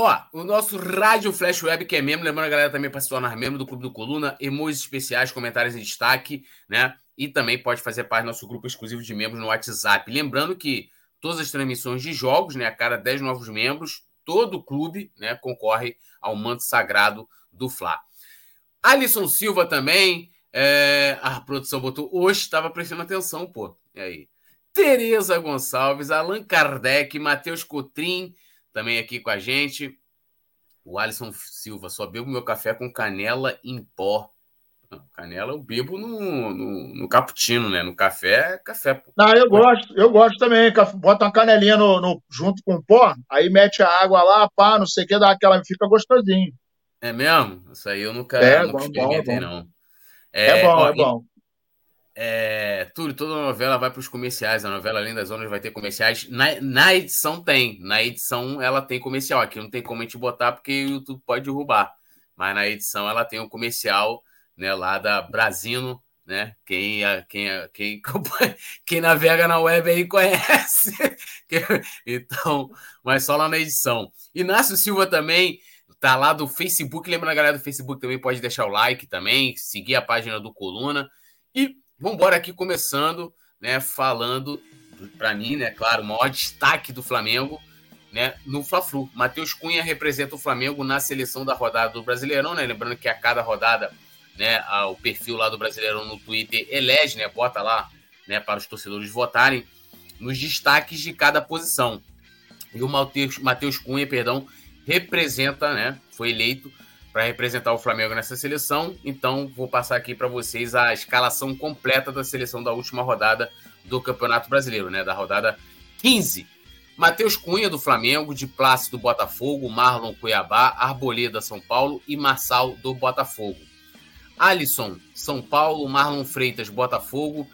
Ó, o nosso Rádio Flash Web, que é membro, lembrando a galera também para se tornar membro do Clube do Coluna, emojis especiais, comentários em destaque, né? E também pode fazer parte do nosso grupo exclusivo de membros no WhatsApp. Lembrando que todas as transmissões de jogos, né? A cada 10 novos membros, todo o clube né, concorre ao manto sagrado do Fla. Alisson Silva também. É, a produção botou hoje, estava prestando atenção, pô. E aí? Tereza Gonçalves, Allan Kardec, Matheus Cotrim, também aqui com a gente. O Alisson Silva, só bebo meu café com canela em pó. Não, canela eu bebo no, no, no, cappuccino, né? No café, café. Pô. Não, eu gosto, eu gosto também. Bota uma canelinha no, no, junto com o pó, aí mete a água lá, pá, não sei o que, dá aquela, fica gostosinho. É mesmo? Isso aí eu nunca, é, nunca bom, experimentei, bom, não. É, é bom, ó, é bom. É, Túlio, toda novela vai para os comerciais. A novela Além das Zonas vai ter comerciais. Na, na, edição tem. Na edição ela tem comercial. Aqui não tem como a gente botar porque o YouTube pode derrubar. Mas na edição ela tem um comercial né, lá da Brasino. Né? Quem, quem, quem, quem navega na web aí conhece. então, mas só lá na edição. Inácio Silva também tá lá do Facebook. Lembra a galera do Facebook também pode deixar o like também, seguir a página do Coluna. E Vamos embora aqui começando, né, falando para mim, né, claro, o maior destaque do Flamengo, né, no Fla-Flu. Matheus Cunha representa o Flamengo na seleção da rodada do Brasileirão, né? Lembrando que a cada rodada, né, o perfil lá do Brasileirão no Twitter elege, né, bota lá, né, para os torcedores votarem nos destaques de cada posição. E o Matheus, Cunha, perdão, representa, né, foi eleito para representar o Flamengo nessa seleção. Então, vou passar aqui para vocês a escalação completa da seleção da última rodada do Campeonato Brasileiro, né? Da rodada 15. Matheus Cunha, do Flamengo, de Plácido do Botafogo, Marlon Cuiabá, Arboleda, São Paulo e Marçal, do Botafogo. Alisson, São Paulo, Marlon Freitas, Botafogo,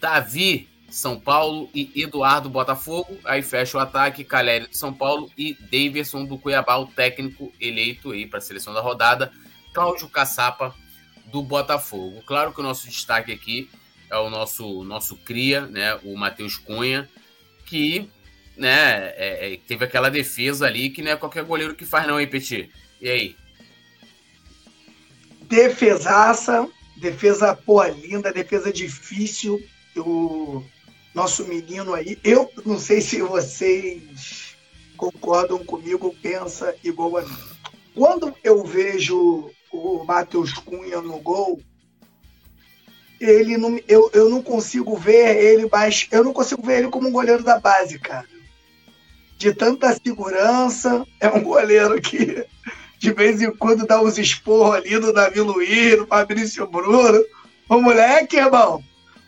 Davi, são Paulo e Eduardo Botafogo. Aí fecha o ataque, Caleri do São Paulo e Davidson do Cuiabá, o técnico eleito aí para a seleção da rodada. Cláudio Caçapa do Botafogo. Claro que o nosso destaque aqui é o nosso nosso cria, né, o Matheus Cunha, que né, é, é, teve aquela defesa ali que não é qualquer goleiro que faz não, hein, Petit? E aí? Defesaça, defesa pô, linda, defesa difícil. Eu nosso menino aí. Eu não sei se vocês concordam comigo, pensa igual a mim. Quando eu vejo o Matheus Cunha no gol, ele não, eu, eu não consigo ver ele mais. Eu não consigo ver ele como um goleiro da base, cara. De tanta segurança, é um goleiro que de vez em quando dá uns esporros ali no Davi Luiz, no Fabrício Bruno. O moleque, irmão,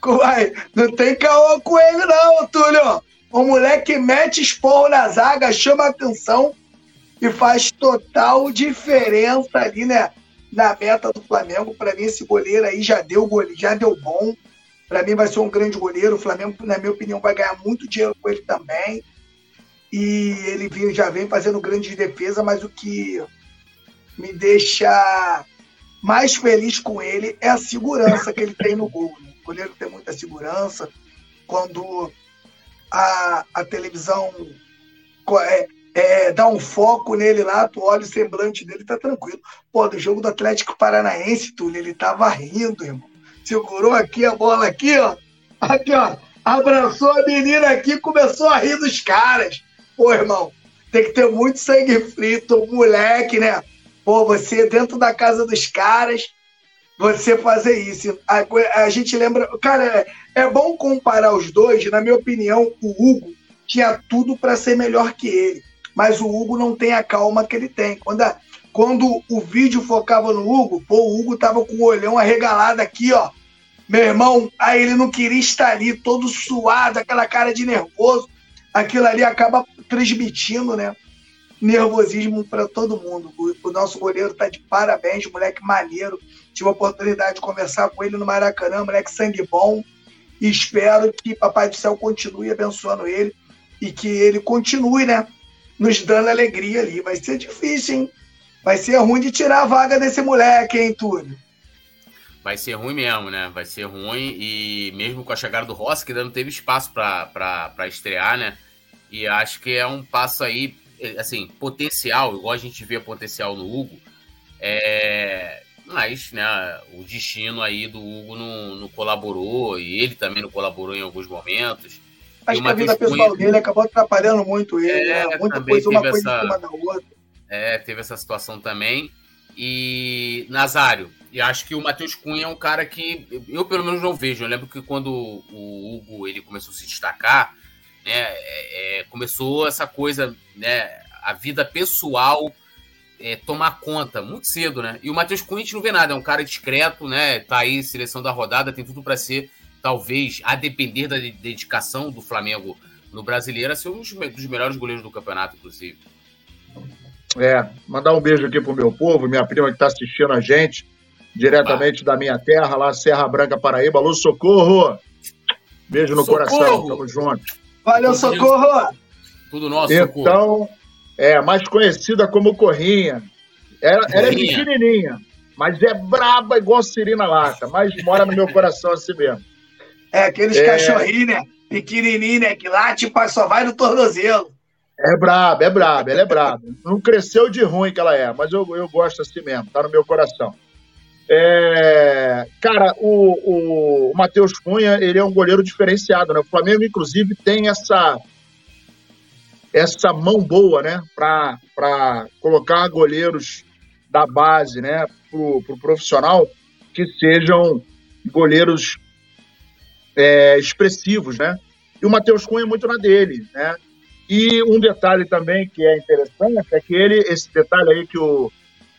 Uai, não tem caô com ele, não, Túlio. O moleque mete esporro na zaga, chama atenção e faz total diferença ali, né? Na meta do Flamengo. Para mim, esse goleiro aí já deu já deu bom. Para mim, vai ser um grande goleiro. O Flamengo, na minha opinião, vai ganhar muito dinheiro com ele também. E ele já vem fazendo grande defesa, mas o que me deixa mais feliz com ele é a segurança que ele tem no gol. Né? Goleiro tem muita segurança. Quando a, a televisão é, é, dá um foco nele lá, tu olha o semblante dele, tá tranquilo. Pô, do jogo do Atlético Paranaense, Túlio, ele tava rindo, irmão. Segurou aqui a bola aqui, ó. Aqui, ó. Abraçou a menina aqui começou a rir dos caras. Pô, irmão, tem que ter muito sangue frito, moleque, né? Pô, você dentro da casa dos caras, você fazer isso. A, a gente lembra. Cara, é, é, bom comparar os dois. Na minha opinião, o Hugo tinha tudo para ser melhor que ele. Mas o Hugo não tem a calma que ele tem. Quando, a, quando o vídeo focava no Hugo, pô, o Hugo tava com o olhão arregalado aqui, ó. Meu irmão, aí ele não queria estar ali, todo suado, aquela cara de nervoso. Aquilo ali acaba transmitindo, né? Nervosismo para todo mundo. O, o nosso goleiro tá de parabéns, moleque maneiro Tive a oportunidade de conversar com ele no Maracanã, moleque sangue bom. E espero que Papai do Céu continue abençoando ele e que ele continue, né? Nos dando alegria ali. Vai ser difícil, hein? Vai ser ruim de tirar a vaga desse moleque, hein, Túlio? Vai ser ruim mesmo, né? Vai ser ruim. E mesmo com a chegada do Rossi, que ainda não teve espaço para estrear, né? E acho que é um passo aí assim, potencial, igual a gente vê potencial no Hugo, é, mas né, o destino aí do Hugo não, não, colaborou, e ele também não colaborou em alguns momentos. Acho que a vida pessoal Cunha... dele acabou atrapalhando muito ele, é, né? muita coisa, uma coisa essa... em cima da outra. É, teve essa situação também. E Nazário, e acho que o Matheus Cunha é um cara que eu pelo menos não vejo. Eu lembro que quando o Hugo ele começou a se destacar, né, é, é, começou essa coisa, né, a vida pessoal é, tomar conta muito cedo, né? E o Matheus Cunha a gente não vê nada, é um cara discreto, né? Tá aí, seleção da rodada, tem tudo para ser, talvez, a depender da dedicação do Flamengo no brasileiro, a ser um dos melhores goleiros do campeonato, inclusive. É, mandar um beijo aqui pro meu povo, minha prima que está assistindo a gente, diretamente da minha terra, lá Serra Branca, Paraíba. Alô, socorro! Beijo no socorro. coração, tamo junto. Valeu, socorro! Tudo nosso, Então, socorro. é, mais conhecida como Corrinha. Ela, ela é pequenininha, mas é braba igual Cirina Lata, mas mora no meu coração assim mesmo. É, aqueles é... cachorrinhos, né? Pequenininho, né? Que late, tipo, só vai no tornozelo. É braba, é braba, ela é braba. Não cresceu de ruim que ela é, mas eu, eu gosto assim mesmo, tá no meu coração. É, cara, o, o Matheus Cunha, ele é um goleiro diferenciado, né? O Flamengo, inclusive, tem essa essa mão boa, né? Para colocar goleiros da base, né? Pro, pro profissional que sejam goleiros é, expressivos, né? E o Matheus Cunha é muito na dele, né? E um detalhe também que é interessante é que ele, esse detalhe aí que o,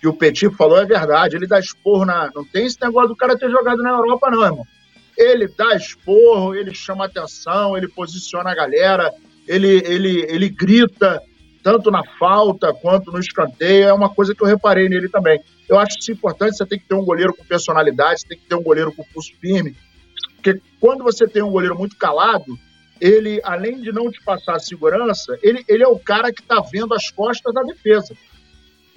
que o Petit falou é verdade. Ele dá esporro na. Não tem esse negócio do cara ter jogado na Europa, não, irmão. Ele dá esporro, ele chama atenção, ele posiciona a galera, ele, ele, ele grita, tanto na falta quanto no escanteio. É uma coisa que eu reparei nele também. Eu acho isso importante. Você tem que ter um goleiro com personalidade, você tem que ter um goleiro com pulso firme. Porque quando você tem um goleiro muito calado, ele, além de não te passar segurança, ele, ele é o cara que está vendo as costas da defesa.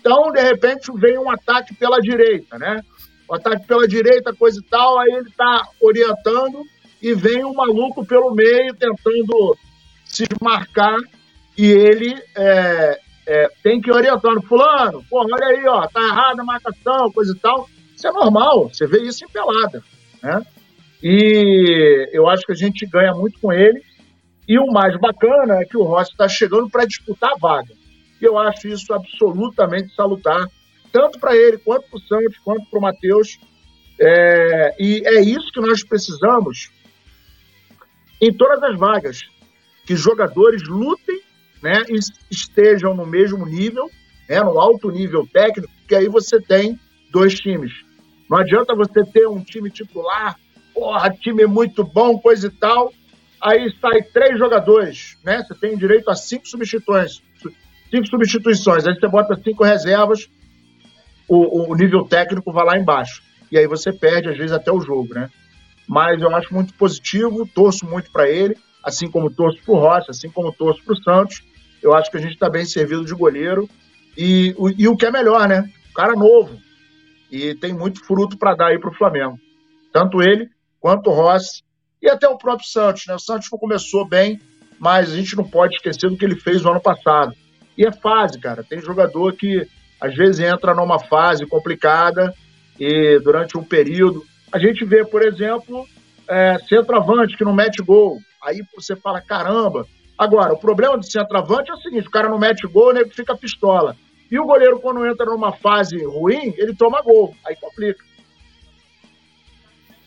Então, de repente, vem um ataque pela direita, né? O ataque pela direita, coisa e tal, aí ele está orientando e vem um maluco pelo meio tentando se desmarcar e ele é, é, tem que ir orientando. Fulano, pô, olha aí, ó, tá errada a marcação, coisa e tal. Isso é normal, você vê isso em pelada, né? E eu acho que a gente ganha muito com ele. E o mais bacana é que o Rossi está chegando para disputar a vaga. E eu acho isso absolutamente salutar, tanto para ele, quanto para o Santos, quanto para o Matheus. É, e é isso que nós precisamos em todas as vagas. Que jogadores lutem né, e estejam no mesmo nível, né, no alto nível técnico, que aí você tem dois times. Não adianta você ter um time titular, porra, time muito bom, coisa e tal, aí sai três jogadores, né? Você tem direito a cinco substituições. Cinco substituições. Aí você bota cinco reservas, o, o nível técnico vai lá embaixo. E aí você perde, às vezes, até o jogo, né? Mas eu acho muito positivo, torço muito para ele, assim como torço para o Rocha, assim como torço para o Santos. Eu acho que a gente está bem servido de goleiro. E, o, e o que é melhor, né? O cara novo. E tem muito fruto para dar aí para o Flamengo. Tanto ele quanto o Rossi e até o próprio Santos. Né? O Santos começou bem, mas a gente não pode esquecer do que ele fez no ano passado. E é fase, cara. Tem jogador que às vezes entra numa fase complicada e durante um período. A gente vê, por exemplo, é, centroavante que não mete gol. Aí você fala, caramba. Agora, o problema do centroavante é o seguinte: o cara não mete gol, né? Fica pistola. E o goleiro, quando entra numa fase ruim, ele toma gol. Aí complica.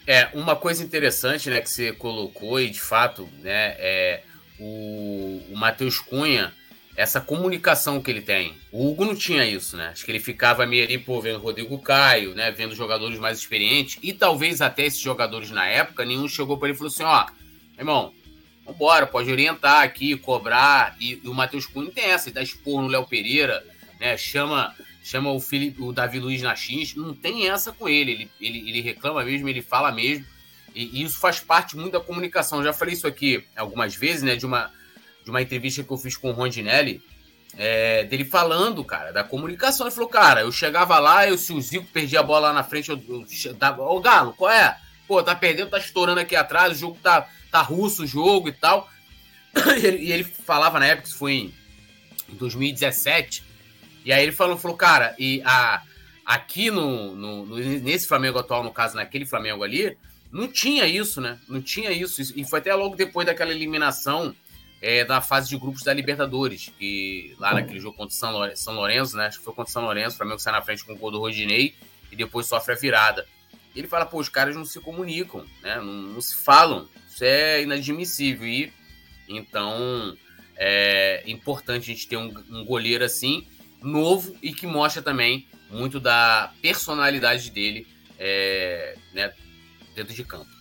É, uma coisa interessante, né, que você colocou, e de fato, né, é o, o Matheus Cunha, essa comunicação que ele tem. O Hugo não tinha isso, né? Acho que ele ficava meio ali, pô, vendo Rodrigo Caio, né, vendo jogadores mais experientes, e talvez até esses jogadores na época, nenhum chegou para ele e falou assim, ó, irmão, vambora, pode orientar aqui, cobrar, e, e o Matheus Cunha tem essa, ele dá expor no Léo Pereira, né, chama chama o, Felipe, o Davi Luiz na X, não tem essa com ele. Ele, ele, ele reclama mesmo, ele fala mesmo. E, e, isso faz parte muito da comunicação. Já falei isso aqui algumas vezes, né? De uma, de uma entrevista que eu fiz com o Rondinelli, é, dele falando, cara, da comunicação. Ele falou, cara, eu chegava lá, eu, se o Zico perdia a bola lá na frente, eu, eu dava, ô Galo, qual é? Pô, tá perdendo, tá estourando aqui atrás, o jogo tá, tá russo, o jogo e tal. E ele, e ele falava na época, isso foi em em 2017. E aí ele falou, falou cara, e a, aqui no, no, no, nesse Flamengo atual, no caso, naquele Flamengo ali, não tinha isso, né? Não tinha isso. E foi até logo depois daquela eliminação é, da fase de grupos da Libertadores, que lá naquele jogo contra São, Lourenço, São Lourenço, né? Acho que foi contra São Lourenço, o Flamengo sai na frente com o gol do Rodinei e depois sofre a virada. Ele fala, pô, os caras não se comunicam, né? Não, não se falam. Isso é inadmissível. E então é importante a gente ter um, um goleiro assim, novo e que mostra também muito da personalidade dele é, né, dentro de campo.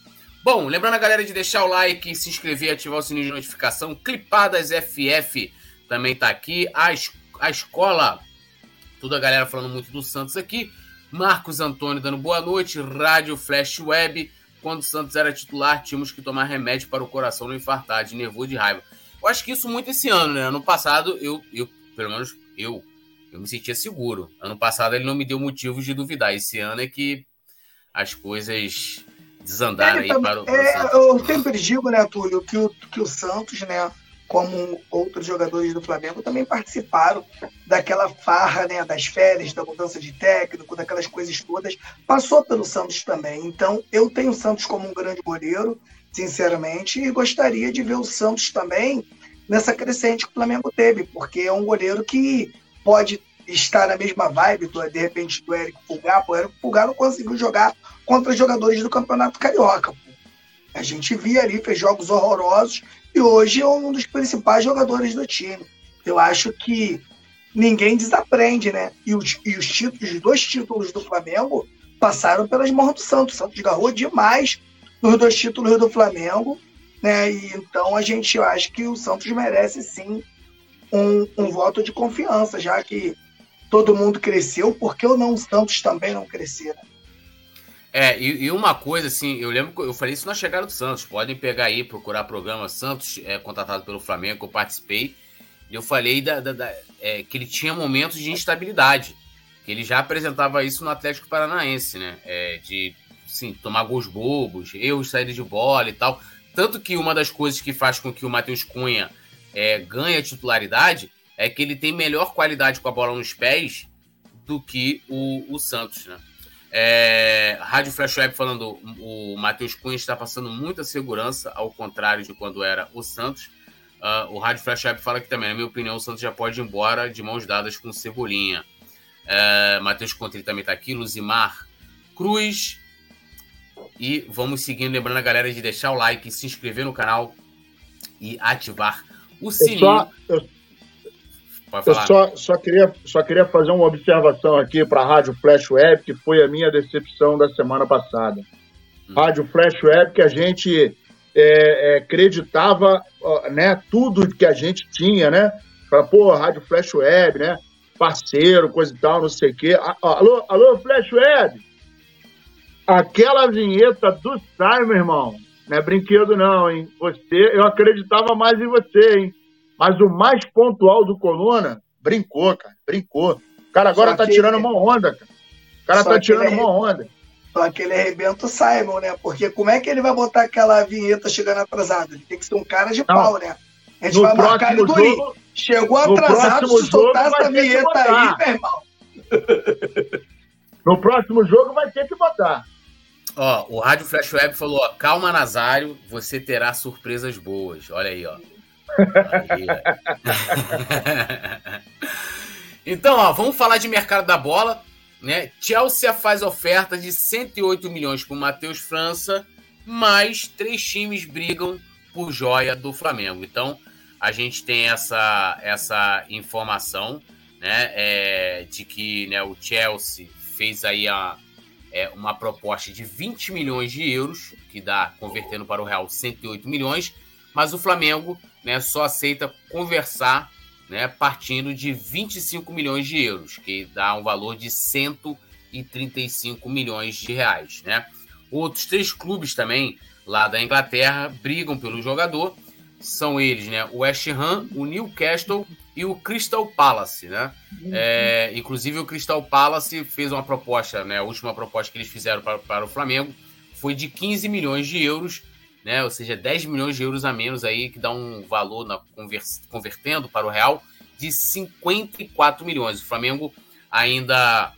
Bom, lembrando a galera de deixar o like, se inscrever, ativar o sininho de notificação. Clipadas FF também tá aqui. A, es a escola, toda a galera falando muito do Santos aqui. Marcos Antônio dando boa noite. Rádio Flash Web. Quando o Santos era titular, tínhamos que tomar remédio para o coração não infartar, de nervoso de raiva. Eu acho que isso muito esse ano, né? Ano passado, eu, eu pelo menos eu, eu me sentia seguro. Ano passado ele não me deu motivos de duvidar. Esse ano é que as coisas desandaram aí para o. É, eu sempre digo, né, Túlio, que o, que o Santos, né, como outros jogadores do Flamengo, também participaram daquela farra, né, das férias, da mudança de técnico, daquelas coisas todas. Passou pelo Santos também. Então, eu tenho o Santos como um grande goleiro, sinceramente, e gostaria de ver o Santos também nessa crescente que o Flamengo teve, porque é um goleiro que pode estar na mesma vibe, do, de repente, do Eric Pulgar. O Eric Pulgar não conseguiu jogar contra jogadores do Campeonato Carioca. Pô. A gente via ali, fez jogos horrorosos e hoje é um dos principais jogadores do time. Eu acho que ninguém desaprende, né? E os, e os títulos, os dois títulos do Flamengo passaram pelas mãos do Santos. O Santos garrou demais nos dois títulos do Flamengo, né? E então a gente acha que o Santos merece sim um, um voto de confiança, já que todo mundo cresceu, por que não os Santos também não cresceram? É, e, e, uma coisa, assim, eu lembro que eu falei isso na chegada do Santos. Podem pegar aí, procurar programa Santos, é, contratado pelo Flamengo, eu participei. E eu falei da, da, da é, que ele tinha momentos de instabilidade. Que ele já apresentava isso no Atlético Paranaense, né? É, de sim, tomar gols bobos, erros, saída de bola e tal. Tanto que uma das coisas que faz com que o Matheus Cunha é, ganhe a titularidade é que ele tem melhor qualidade com a bola nos pés do que o, o Santos, né? É, Rádio Flash Web falando, o Matheus Cunha está passando muita segurança, ao contrário de quando era o Santos. Uh, o Rádio Flash Web fala que também, na minha opinião, o Santos já pode ir embora de mãos dadas com Cebolinha. É, Matheus Contri também está aqui, Luzimar Cruz. E vamos seguindo, lembrando a galera de deixar o like, se inscrever no canal e ativar o sininho. Eu só, eu, eu só, só, queria, só queria fazer uma observação aqui para a Rádio Flash Web, que foi a minha decepção da semana passada. Hum. Rádio Flash Web, que a gente é, é, acreditava né, tudo que a gente tinha, né? Fala, pô, Rádio Flash Web, né? Parceiro, coisa e tal, não sei o quê. Alô, alô, Flash Web! Aquela vinheta do Simon, irmão, não é brinquedo não, hein? Você, eu acreditava mais em você, hein? Mas o mais pontual do Coluna, brincou, cara, brincou. O cara agora Só tá tirando uma onda, cara. O cara Só tá tirando uma onda. Só que ele arrebenta o Simon, né? Porque como é que ele vai botar aquela vinheta chegando atrasado? Ele tem que ser um cara de não. pau, né? A gente no vai marcar ele do jogo, Chegou atrasado, se soltar essa vinheta aí, meu irmão. No próximo jogo vai ter que botar. Ó, o Rádio Flash Web falou: ó, calma, Nazário, você terá surpresas boas. Olha aí, ó. então, ó, vamos falar de mercado da bola. Né? Chelsea faz oferta de 108 milhões para o Matheus França, mas três times brigam por joia do Flamengo. Então, a gente tem essa, essa informação né, é, de que né, o Chelsea fez aí a, é, uma proposta de 20 milhões de euros, que dá, convertendo para o real, 108 milhões, mas o Flamengo né, só aceita conversar né, partindo de 25 milhões de euros, que dá um valor de 135 milhões de reais. Né? Outros três clubes também lá da Inglaterra brigam pelo jogador. São eles, né? O West Ham, o Newcastle e o Crystal Palace, né? Uhum. É, inclusive o Crystal Palace fez uma proposta, né? A última proposta que eles fizeram para, para o Flamengo foi de 15 milhões de euros né? Ou seja, 10 milhões de euros a menos aí, que dá um valor na, convertendo para o real de 54 milhões. O Flamengo ainda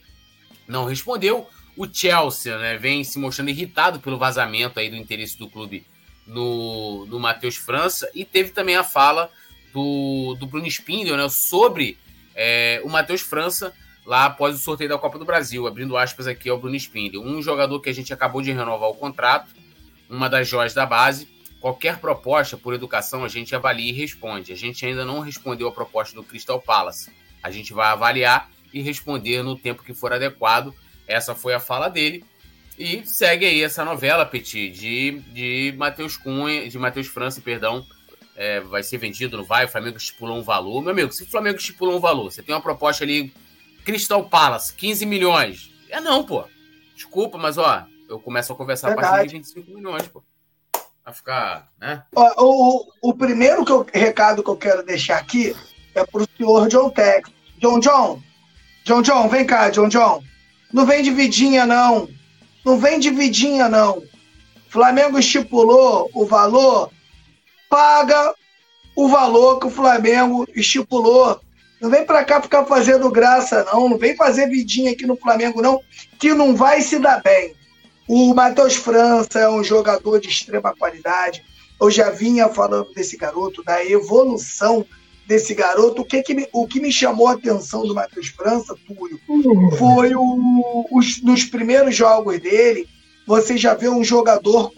não respondeu. O Chelsea né, vem se mostrando irritado pelo vazamento aí do interesse do clube no, no Matheus França e teve também a fala do, do Bruno Spindel né, sobre é, o Matheus França lá após o sorteio da Copa do Brasil, abrindo aspas aqui ao Bruno Spindel. Um jogador que a gente acabou de renovar o contrato, uma das joias da base. Qualquer proposta por educação a gente avalia e responde. A gente ainda não respondeu a proposta do Crystal Palace. A gente vai avaliar e responder no tempo que for adequado. Essa foi a fala dele. E segue aí essa novela, Petit, de, de Matheus Cunha, de Matheus França, perdão. É, vai ser vendido, não vai? O Flamengo estipulou um valor. Meu amigo, se o Flamengo estipulou um valor, você tem uma proposta ali, Crystal Palace, 15 milhões. É não, pô. Desculpa, mas ó, eu começo a conversar Verdade. a partir de 25 milhões, pô. Vai ficar, né? Ó, o, o primeiro que eu, recado que eu quero deixar aqui é pro senhor John Tex. John John, John John, vem cá, John John. Não vem de vidinha, não. Não vem de vidinha, não. Flamengo estipulou o valor, paga o valor que o Flamengo estipulou. Não vem para cá ficar fazendo graça, não. Não vem fazer vidinha aqui no Flamengo, não, que não vai se dar bem. O Matheus França é um jogador de extrema qualidade. Eu já vinha falando desse garoto, da evolução desse garoto. O que, que me, o que me chamou a atenção do Matheus França, Túlio, foi o, os, nos primeiros jogos dele, você já vê um jogador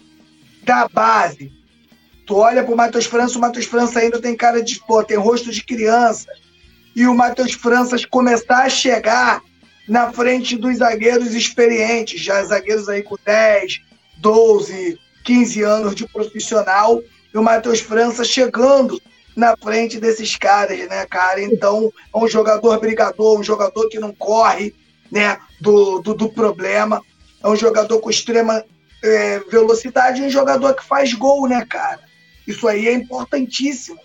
da base. Tu olha pro Matheus França, o Matheus França ainda tem cara de, pô, tem rosto de criança. E o Matheus França começar a chegar na frente dos zagueiros experientes, já zagueiros aí com 10, 12, 15 anos de profissional, e o Matheus França chegando na frente desses caras, né, cara? Então, é um jogador brigador, um jogador que não corre, né, do, do, do problema. É um jogador com extrema é, velocidade e um jogador que faz gol, né, cara? Isso aí é importantíssimo.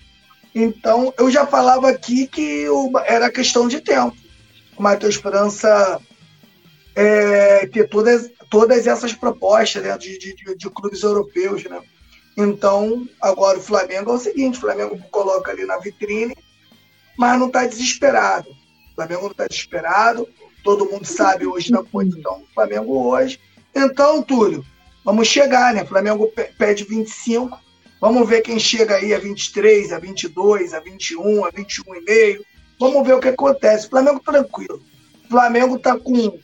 Então, eu já falava aqui que era questão de tempo. O Matheus França é, ter todas, todas essas propostas dentro de, de, de clubes europeus, né? Então, agora o Flamengo é o seguinte: o Flamengo coloca ali na vitrine, mas não está desesperado. O Flamengo não está desesperado. Todo mundo sabe hoje da posição do Flamengo hoje. Então, Túlio, vamos chegar, né? O Flamengo pede 25. Vamos ver quem chega aí a 23, a 22, a 21, a 21,5. Vamos ver o que acontece. Flamengo tranquilo. Flamengo está com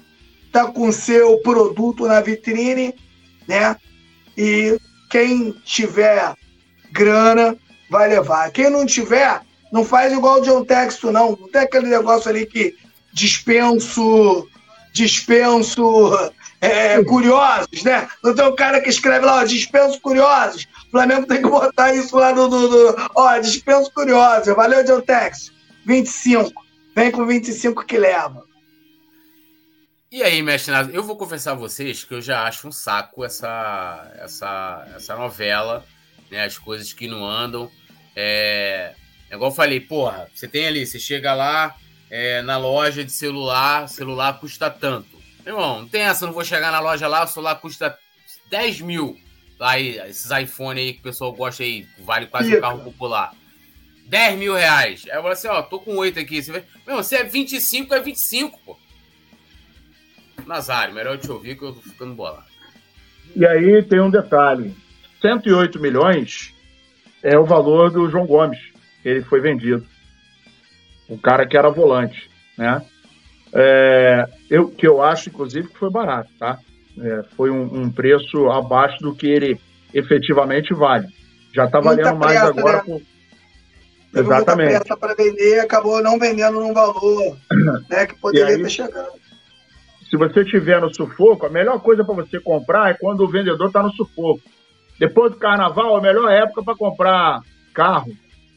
tá com seu produto na vitrine, né? E quem tiver grana vai levar. Quem não tiver, não faz igual o John Texto, não. Não tem aquele negócio ali que dispenso, dispenso é, curiosos, né? Não tem um cara que escreve lá, ó, dispenso curiosos. O Flamengo tem que botar isso lá no. no, no ó, dispenso curiosos. Valeu, John Texto. 25. Vem com 25 que leva. E aí, mestre Nado, eu vou confessar a vocês que eu já acho um saco essa, essa, essa novela, né? As coisas que não andam. É, é igual eu falei, porra, você tem ali, você chega lá é, na loja de celular, celular custa tanto. Meu irmão, não tem essa, não vou chegar na loja lá, o celular custa 10 mil. Aí, esses iPhone aí que o pessoal gosta aí, vale quase um carro popular. 10 mil reais. Aí eu falo assim, ó, tô com 8 aqui. Você vai... Meu, você é 25, é 25, pô. Nazário, melhor eu te ouvir que eu tô ficando bolado. E aí tem um detalhe: 108 milhões é o valor do João Gomes, que ele foi vendido. O cara que era volante, né? É, eu, que eu acho, inclusive, que foi barato, tá? É, foi um, um, preço abaixo do que ele efetivamente vale. Já está valendo mais pressa, agora. Né? Por... Exatamente. para vender, acabou não vendendo num valor né, que poderia aí, ter chegado se você estiver no sufoco, a melhor coisa para você comprar é quando o vendedor está no sufoco. Depois do carnaval, a melhor época para comprar carro.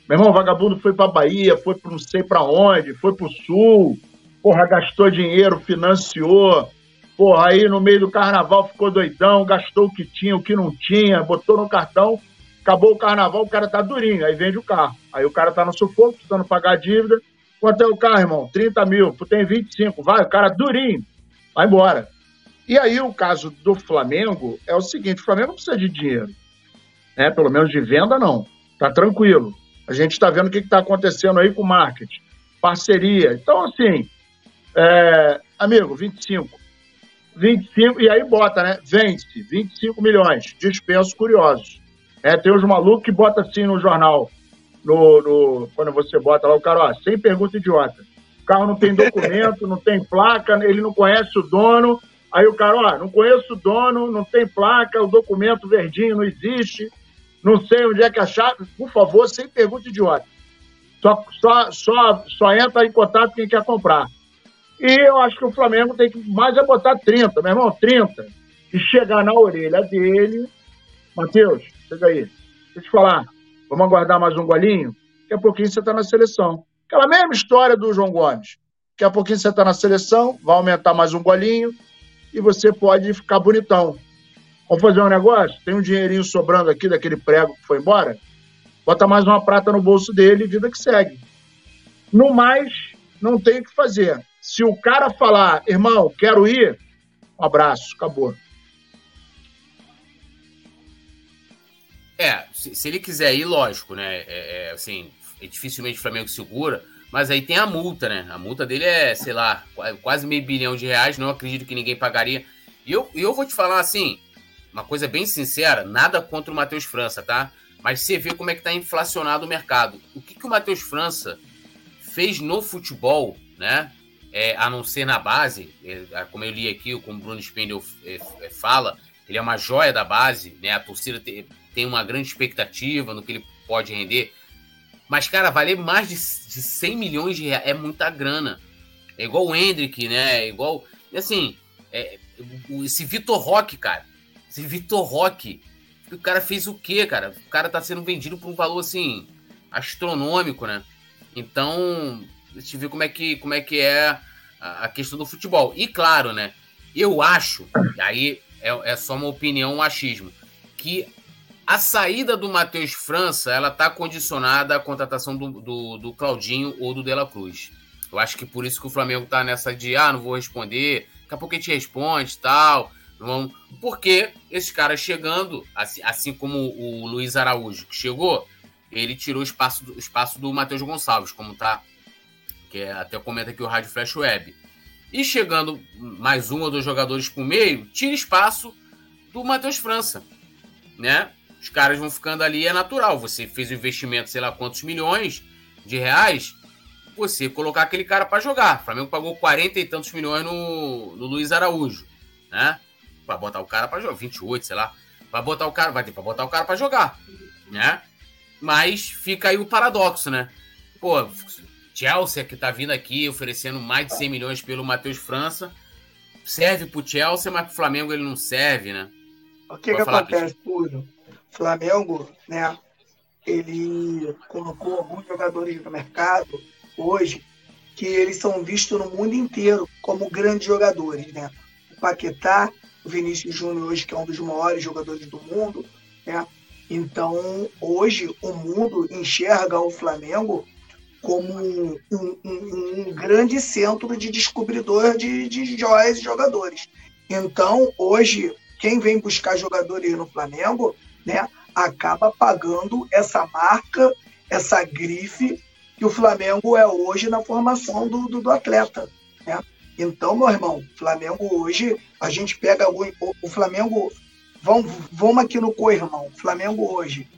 Meu irmão, o vagabundo foi para Bahia, foi para não sei para onde, foi para o sul, porra, gastou dinheiro, financiou, porra, aí no meio do carnaval ficou doidão, gastou o que tinha, o que não tinha, botou no cartão, acabou o carnaval, o cara tá durinho, aí vende o carro. Aí o cara tá no sufoco, precisando pagar a dívida. Quanto é o carro, irmão? 30 mil, tu tem 25, vai, o cara durinho vai embora. E aí o caso do Flamengo é o seguinte: o Flamengo não precisa de dinheiro, né? Pelo menos de venda não, tá tranquilo. A gente está vendo o que está acontecendo aí com o marketing. parceria. Então, assim, é, amigo, 25. 25, e aí bota, né? Vende-se, 25 milhões. Dispenso curiosos. É, tem uns malucos que bota assim no jornal, no, no, quando você bota lá, o cara, ó, sem pergunta idiota. O carro não tem documento, não tem placa, ele não conhece o dono. Aí o cara, ó, não conheço o dono, não tem placa, o documento verdinho não existe, não sei onde é que achar. Por favor, sem pergunta idiota. Só, só, só, só entra em contato quem quer comprar. E eu acho que o Flamengo tem que mais é botar 30, meu irmão, 30. E chegar na orelha dele. Matheus, chega aí. Deixa eu te falar. Vamos aguardar mais um golinho? Daqui a pouquinho você está na seleção. Aquela mesma história do João Gomes. Daqui a pouquinho você está na seleção, vai aumentar mais um golinho e você pode ficar bonitão. Vamos fazer um negócio? Tem um dinheirinho sobrando aqui daquele prego que foi embora? Bota mais uma prata no bolso dele e vida que segue. No mais, não tem o que fazer. Se o cara falar, irmão, quero ir, um abraço, acabou. É, se, se ele quiser ir, lógico, né? É, é, assim, é dificilmente o Flamengo segura, mas aí tem a multa, né? A multa dele é, sei lá, quase meio bilhão de reais. Não acredito que ninguém pagaria. E eu, eu vou te falar assim, uma coisa bem sincera, nada contra o Matheus França, tá? Mas você vê como é que tá inflacionado o mercado. O que, que o Matheus França fez no futebol, né? É, a não ser na base, é, como eu li aqui, como o Bruno Spindel é, é, fala, ele é uma joia da base, né? A torcida tem, tem uma grande expectativa no que ele pode render. Mas, cara, valer mais de, de 100 milhões de reais é muita grana. É igual o Hendrick, né? É igual. Assim, é, esse Vitor Roque, cara. Esse Vitor Roque. O cara fez o quê, cara? O cara tá sendo vendido por um valor, assim, astronômico, né? Então, deixa eu ver como é que, como é, que é a, a questão do futebol. E claro, né? Eu acho, aí é, é só uma opinião, um achismo, que a saída do Matheus França, ela tá condicionada à contratação do, do, do, Claudinho ou do Dela Cruz. Eu acho que por isso que o Flamengo tá nessa de, ah, não vou responder, daqui a pouco a gente responde tal. Não, porque esses caras chegando, assim, assim como o Luiz Araújo, que chegou, ele tirou o espaço, o espaço do Matheus Gonçalves, como tá, que é, até comenta aqui o Rádio Flash Web. E chegando mais um ou dois jogadores por meio, tira espaço do Matheus França, né? Os caras vão ficando ali, é natural. Você fez um investimento, sei lá quantos milhões de reais, você colocar aquele cara para jogar. O Flamengo pagou 40 e tantos milhões no, no Luiz Araújo, né? Para botar o cara para jogar, 28, sei lá. Para botar o cara, vai ter para botar o cara para jogar, né? Mas fica aí o paradoxo, né? Pô, Chelsea que tá vindo aqui oferecendo mais de 100 milhões pelo Matheus França, serve pro Chelsea, mas pro Flamengo ele não serve, né? O que, que acontece, Puro? Flamengo, né, ele colocou alguns jogadores no mercado hoje que eles são vistos no mundo inteiro como grandes jogadores, né? O Paquetá, o Vinícius Júnior hoje que é um dos maiores jogadores do mundo, né? Então, hoje o mundo enxerga o Flamengo como um, um, um grande centro de descobridor de, de joias e jogadores. Então, hoje, quem vem buscar jogadores no Flamengo né, acaba pagando essa marca, essa grife que o Flamengo é hoje na formação do, do, do atleta. Né? Então, meu irmão, Flamengo hoje, a gente pega o, o Flamengo. Vamos, vamos aqui no co-irmão. Flamengo hoje.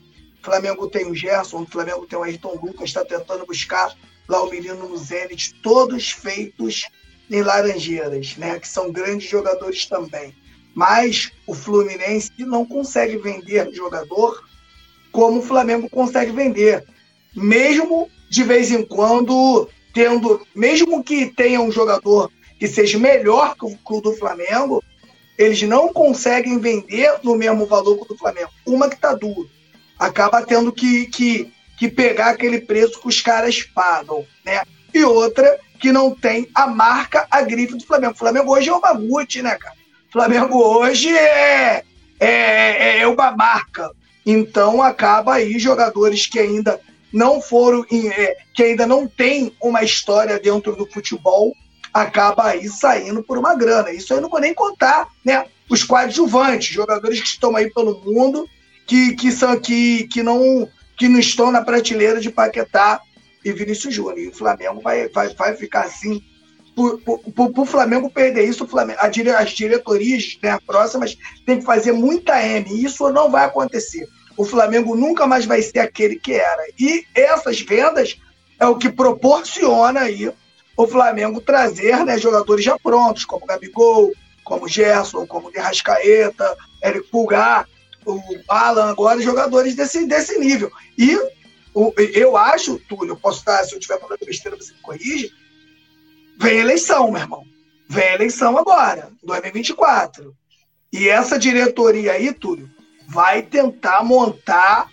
Flamengo tem o Gerson, o Flamengo tem o Ayrton Lucas, está tentando buscar lá o menino no Zenit, todos feitos em Laranjeiras, né? Que são grandes jogadores também mas o Fluminense não consegue vender jogador como o Flamengo consegue vender. Mesmo de vez em quando tendo, mesmo que tenha um jogador que seja melhor que o do Flamengo, eles não conseguem vender no mesmo valor que o do Flamengo. Uma que está duro. Acaba tendo que, que, que pegar aquele preço que os caras pagam, né? E outra que não tem a marca, a grife do Flamengo. O Flamengo hoje é o Mamute, né, cara? Flamengo hoje é, é, é uma marca. Então acaba aí jogadores que ainda não foram, é, que ainda não tem uma história dentro do futebol, acaba aí saindo por uma grana. Isso eu não vou nem contar, né? Os coadjuvantes, jogadores que estão aí pelo mundo, que, que são que, que não que não estão na prateleira de Paquetá e Vinícius Júnior. E o Flamengo vai, vai, vai ficar assim. Para o Flamengo perder isso, Flamengo, dire, as diretorias né, próximas têm que fazer muita M. E isso não vai acontecer. O Flamengo nunca mais vai ser aquele que era. E essas vendas é o que proporciona aí o Flamengo trazer né, jogadores já prontos, como Gabigol, como Gerson, como Derrascaeta, Eric Pulgar, o Alan, agora jogadores desse, desse nível. E o, eu acho, Túlio, posso estar, se eu estiver falando besteira, você me corrige, vem eleição, meu irmão. Vem eleição agora, 2024. E essa diretoria aí, Túlio, vai tentar montar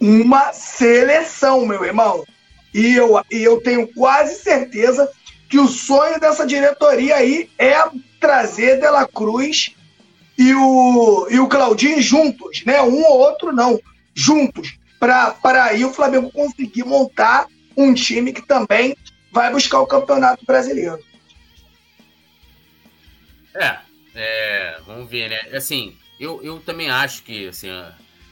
uma seleção, meu irmão. E eu, e eu tenho quase certeza que o sonho dessa diretoria aí é trazer Dela Cruz e o, e o Claudinho juntos, né? Um ou outro não, juntos, para aí o Flamengo conseguir montar um time que também vai buscar o Campeonato Brasileiro. É, é vamos ver, né? Assim, eu, eu também acho que assim,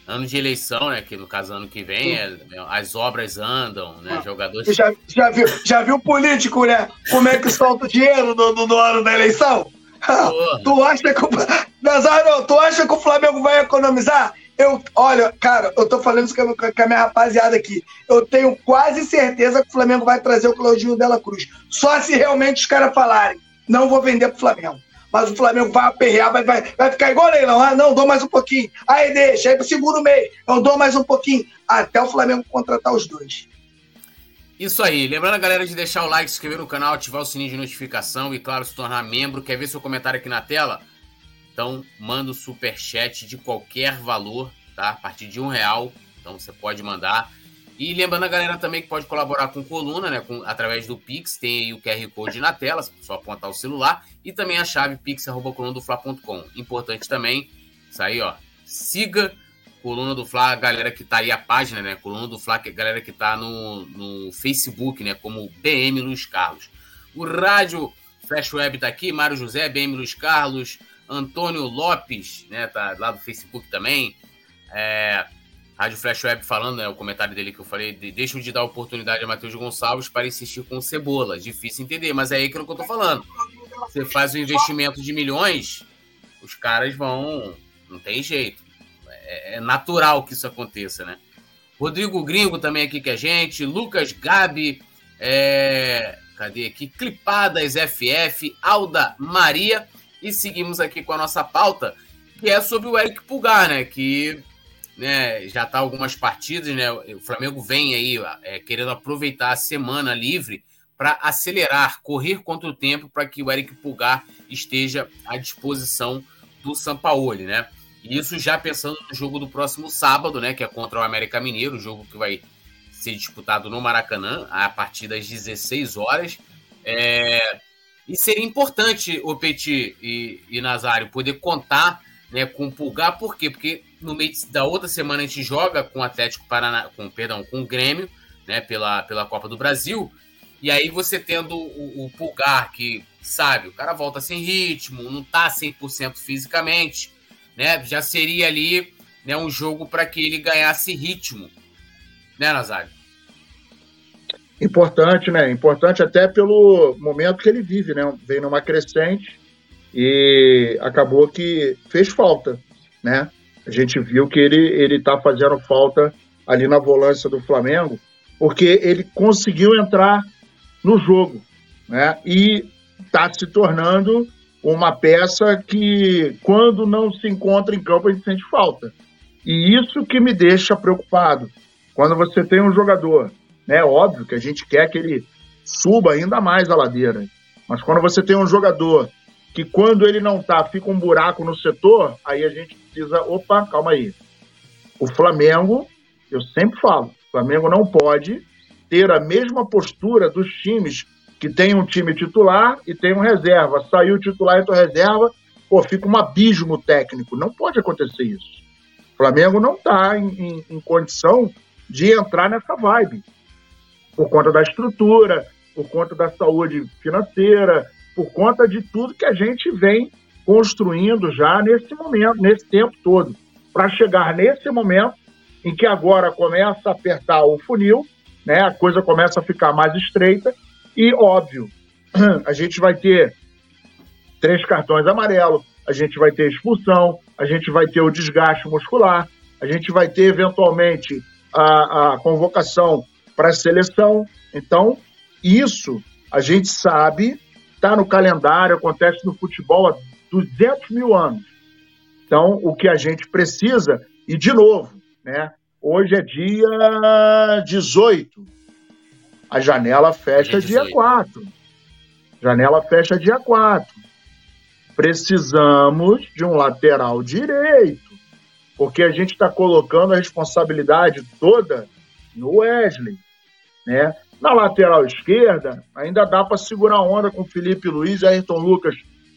ano de eleição, né? Que no caso ano que vem é, as obras andam, né? Ah, Jogadores. Já, já, viu, já viu político, né? Como é que solta o dinheiro no, no, no ano da eleição? tu acha que o. Nazário, tu acha que o Flamengo vai economizar? Eu, olha, cara, eu tô falando isso com a, com a minha rapaziada aqui. Eu tenho quase certeza que o Flamengo vai trazer o Claudinho Dela Cruz. Só se realmente os caras falarem, não vou vender pro Flamengo mas o Flamengo vai aperrear, vai, vai, vai ficar igual leilão. Ah, não, dou mais um pouquinho. Aí deixa, aí pro segundo meio, eu dou mais um pouquinho. Até o Flamengo contratar os dois. Isso aí. Lembrando a galera de deixar o like, se inscrever no canal, ativar o sininho de notificação e, claro, se tornar membro. Quer ver seu comentário aqui na tela? Então, manda o super chat de qualquer valor, tá? A partir de um real. Então, você pode mandar. E lembrando a galera também que pode colaborar com coluna, né? Com, através do Pix, tem aí o QR Code na tela, só apontar o celular, e também a chave pix.colunadofla.com. Importante também, isso aí, ó. Siga Coluna do Fla, a galera que tá aí, a página, né? Coluna do Fla, que é a galera que tá no, no Facebook, né? Como BM Luiz Carlos. O Rádio Flash Web tá aqui, Mário José, BM Luiz Carlos, Antônio Lopes, né? Tá lá do Facebook também. É, Rádio Flash Web falando, né, o comentário dele que eu falei, de, deixam de dar oportunidade a Matheus Gonçalves para insistir com o Cebola. Difícil entender, mas é aí que eu tô falando. Você faz um investimento de milhões, os caras vão. Não tem jeito. É, é natural que isso aconteça, né? Rodrigo Gringo também aqui com a gente, Lucas Gabi, é... cadê aqui? Clipadas FF, Alda Maria, e seguimos aqui com a nossa pauta, que é sobre o Eric Pulgar, né? Que né, já está algumas partidas, né? O Flamengo vem aí é, querendo aproveitar a semana livre para acelerar, correr contra o tempo para que o Eric Pulgar esteja à disposição do Sampaoli, né? Isso já pensando no jogo do próximo sábado, né? Que é contra o América Mineiro, jogo que vai ser disputado no Maracanã a partir das 16 horas. É... E seria importante o Petit e, e Nazário poder contar né, com o Pulgar, por quê? Porque no meio da outra semana a gente joga com o Atlético Paraná, com, perdão, com o Grêmio, né, pela, pela Copa do Brasil. E aí você tendo o, o Pulgar, que, sabe, o cara volta sem ritmo, não tá 100% fisicamente, né? Já seria ali né, um jogo para que ele ganhasse ritmo. Né, Nazário? Importante, né? Importante até pelo momento que ele vive, né? Vem numa crescente e acabou que fez falta, né? A gente viu que ele ele está fazendo falta ali na volância do Flamengo, porque ele conseguiu entrar no jogo, né? E está se tornando uma peça que, quando não se encontra em campo, a gente sente falta. E isso que me deixa preocupado. Quando você tem um jogador, né? Óbvio que a gente quer que ele suba ainda mais a ladeira. Mas quando você tem um jogador que quando ele não tá, fica um buraco no setor, aí a gente precisa, opa, calma aí. O Flamengo, eu sempre falo, o Flamengo não pode ter a mesma postura dos times que tem um time titular e tem um reserva. Saiu o titular e entrou reserva, pô, fica um abismo técnico. Não pode acontecer isso. O Flamengo não está em, em, em condição de entrar nessa vibe. Por conta da estrutura, por conta da saúde financeira, por conta de tudo que a gente vem construindo já nesse momento, nesse tempo todo, para chegar nesse momento em que agora começa a apertar o funil né, a coisa começa a ficar mais estreita e, óbvio, a gente vai ter três cartões amarelos, a gente vai ter expulsão, a gente vai ter o desgaste muscular, a gente vai ter, eventualmente, a, a convocação para a seleção. Então, isso a gente sabe, está no calendário, acontece no futebol há 200 mil anos. Então, o que a gente precisa, e de novo, né? Hoje é dia 18. A janela fecha dia 4. Janela fecha dia 4. Precisamos de um lateral direito, porque a gente está colocando a responsabilidade toda no Wesley. Né? Na lateral esquerda, ainda dá para segurar a onda com Felipe Luiz e Ayrton Lucas,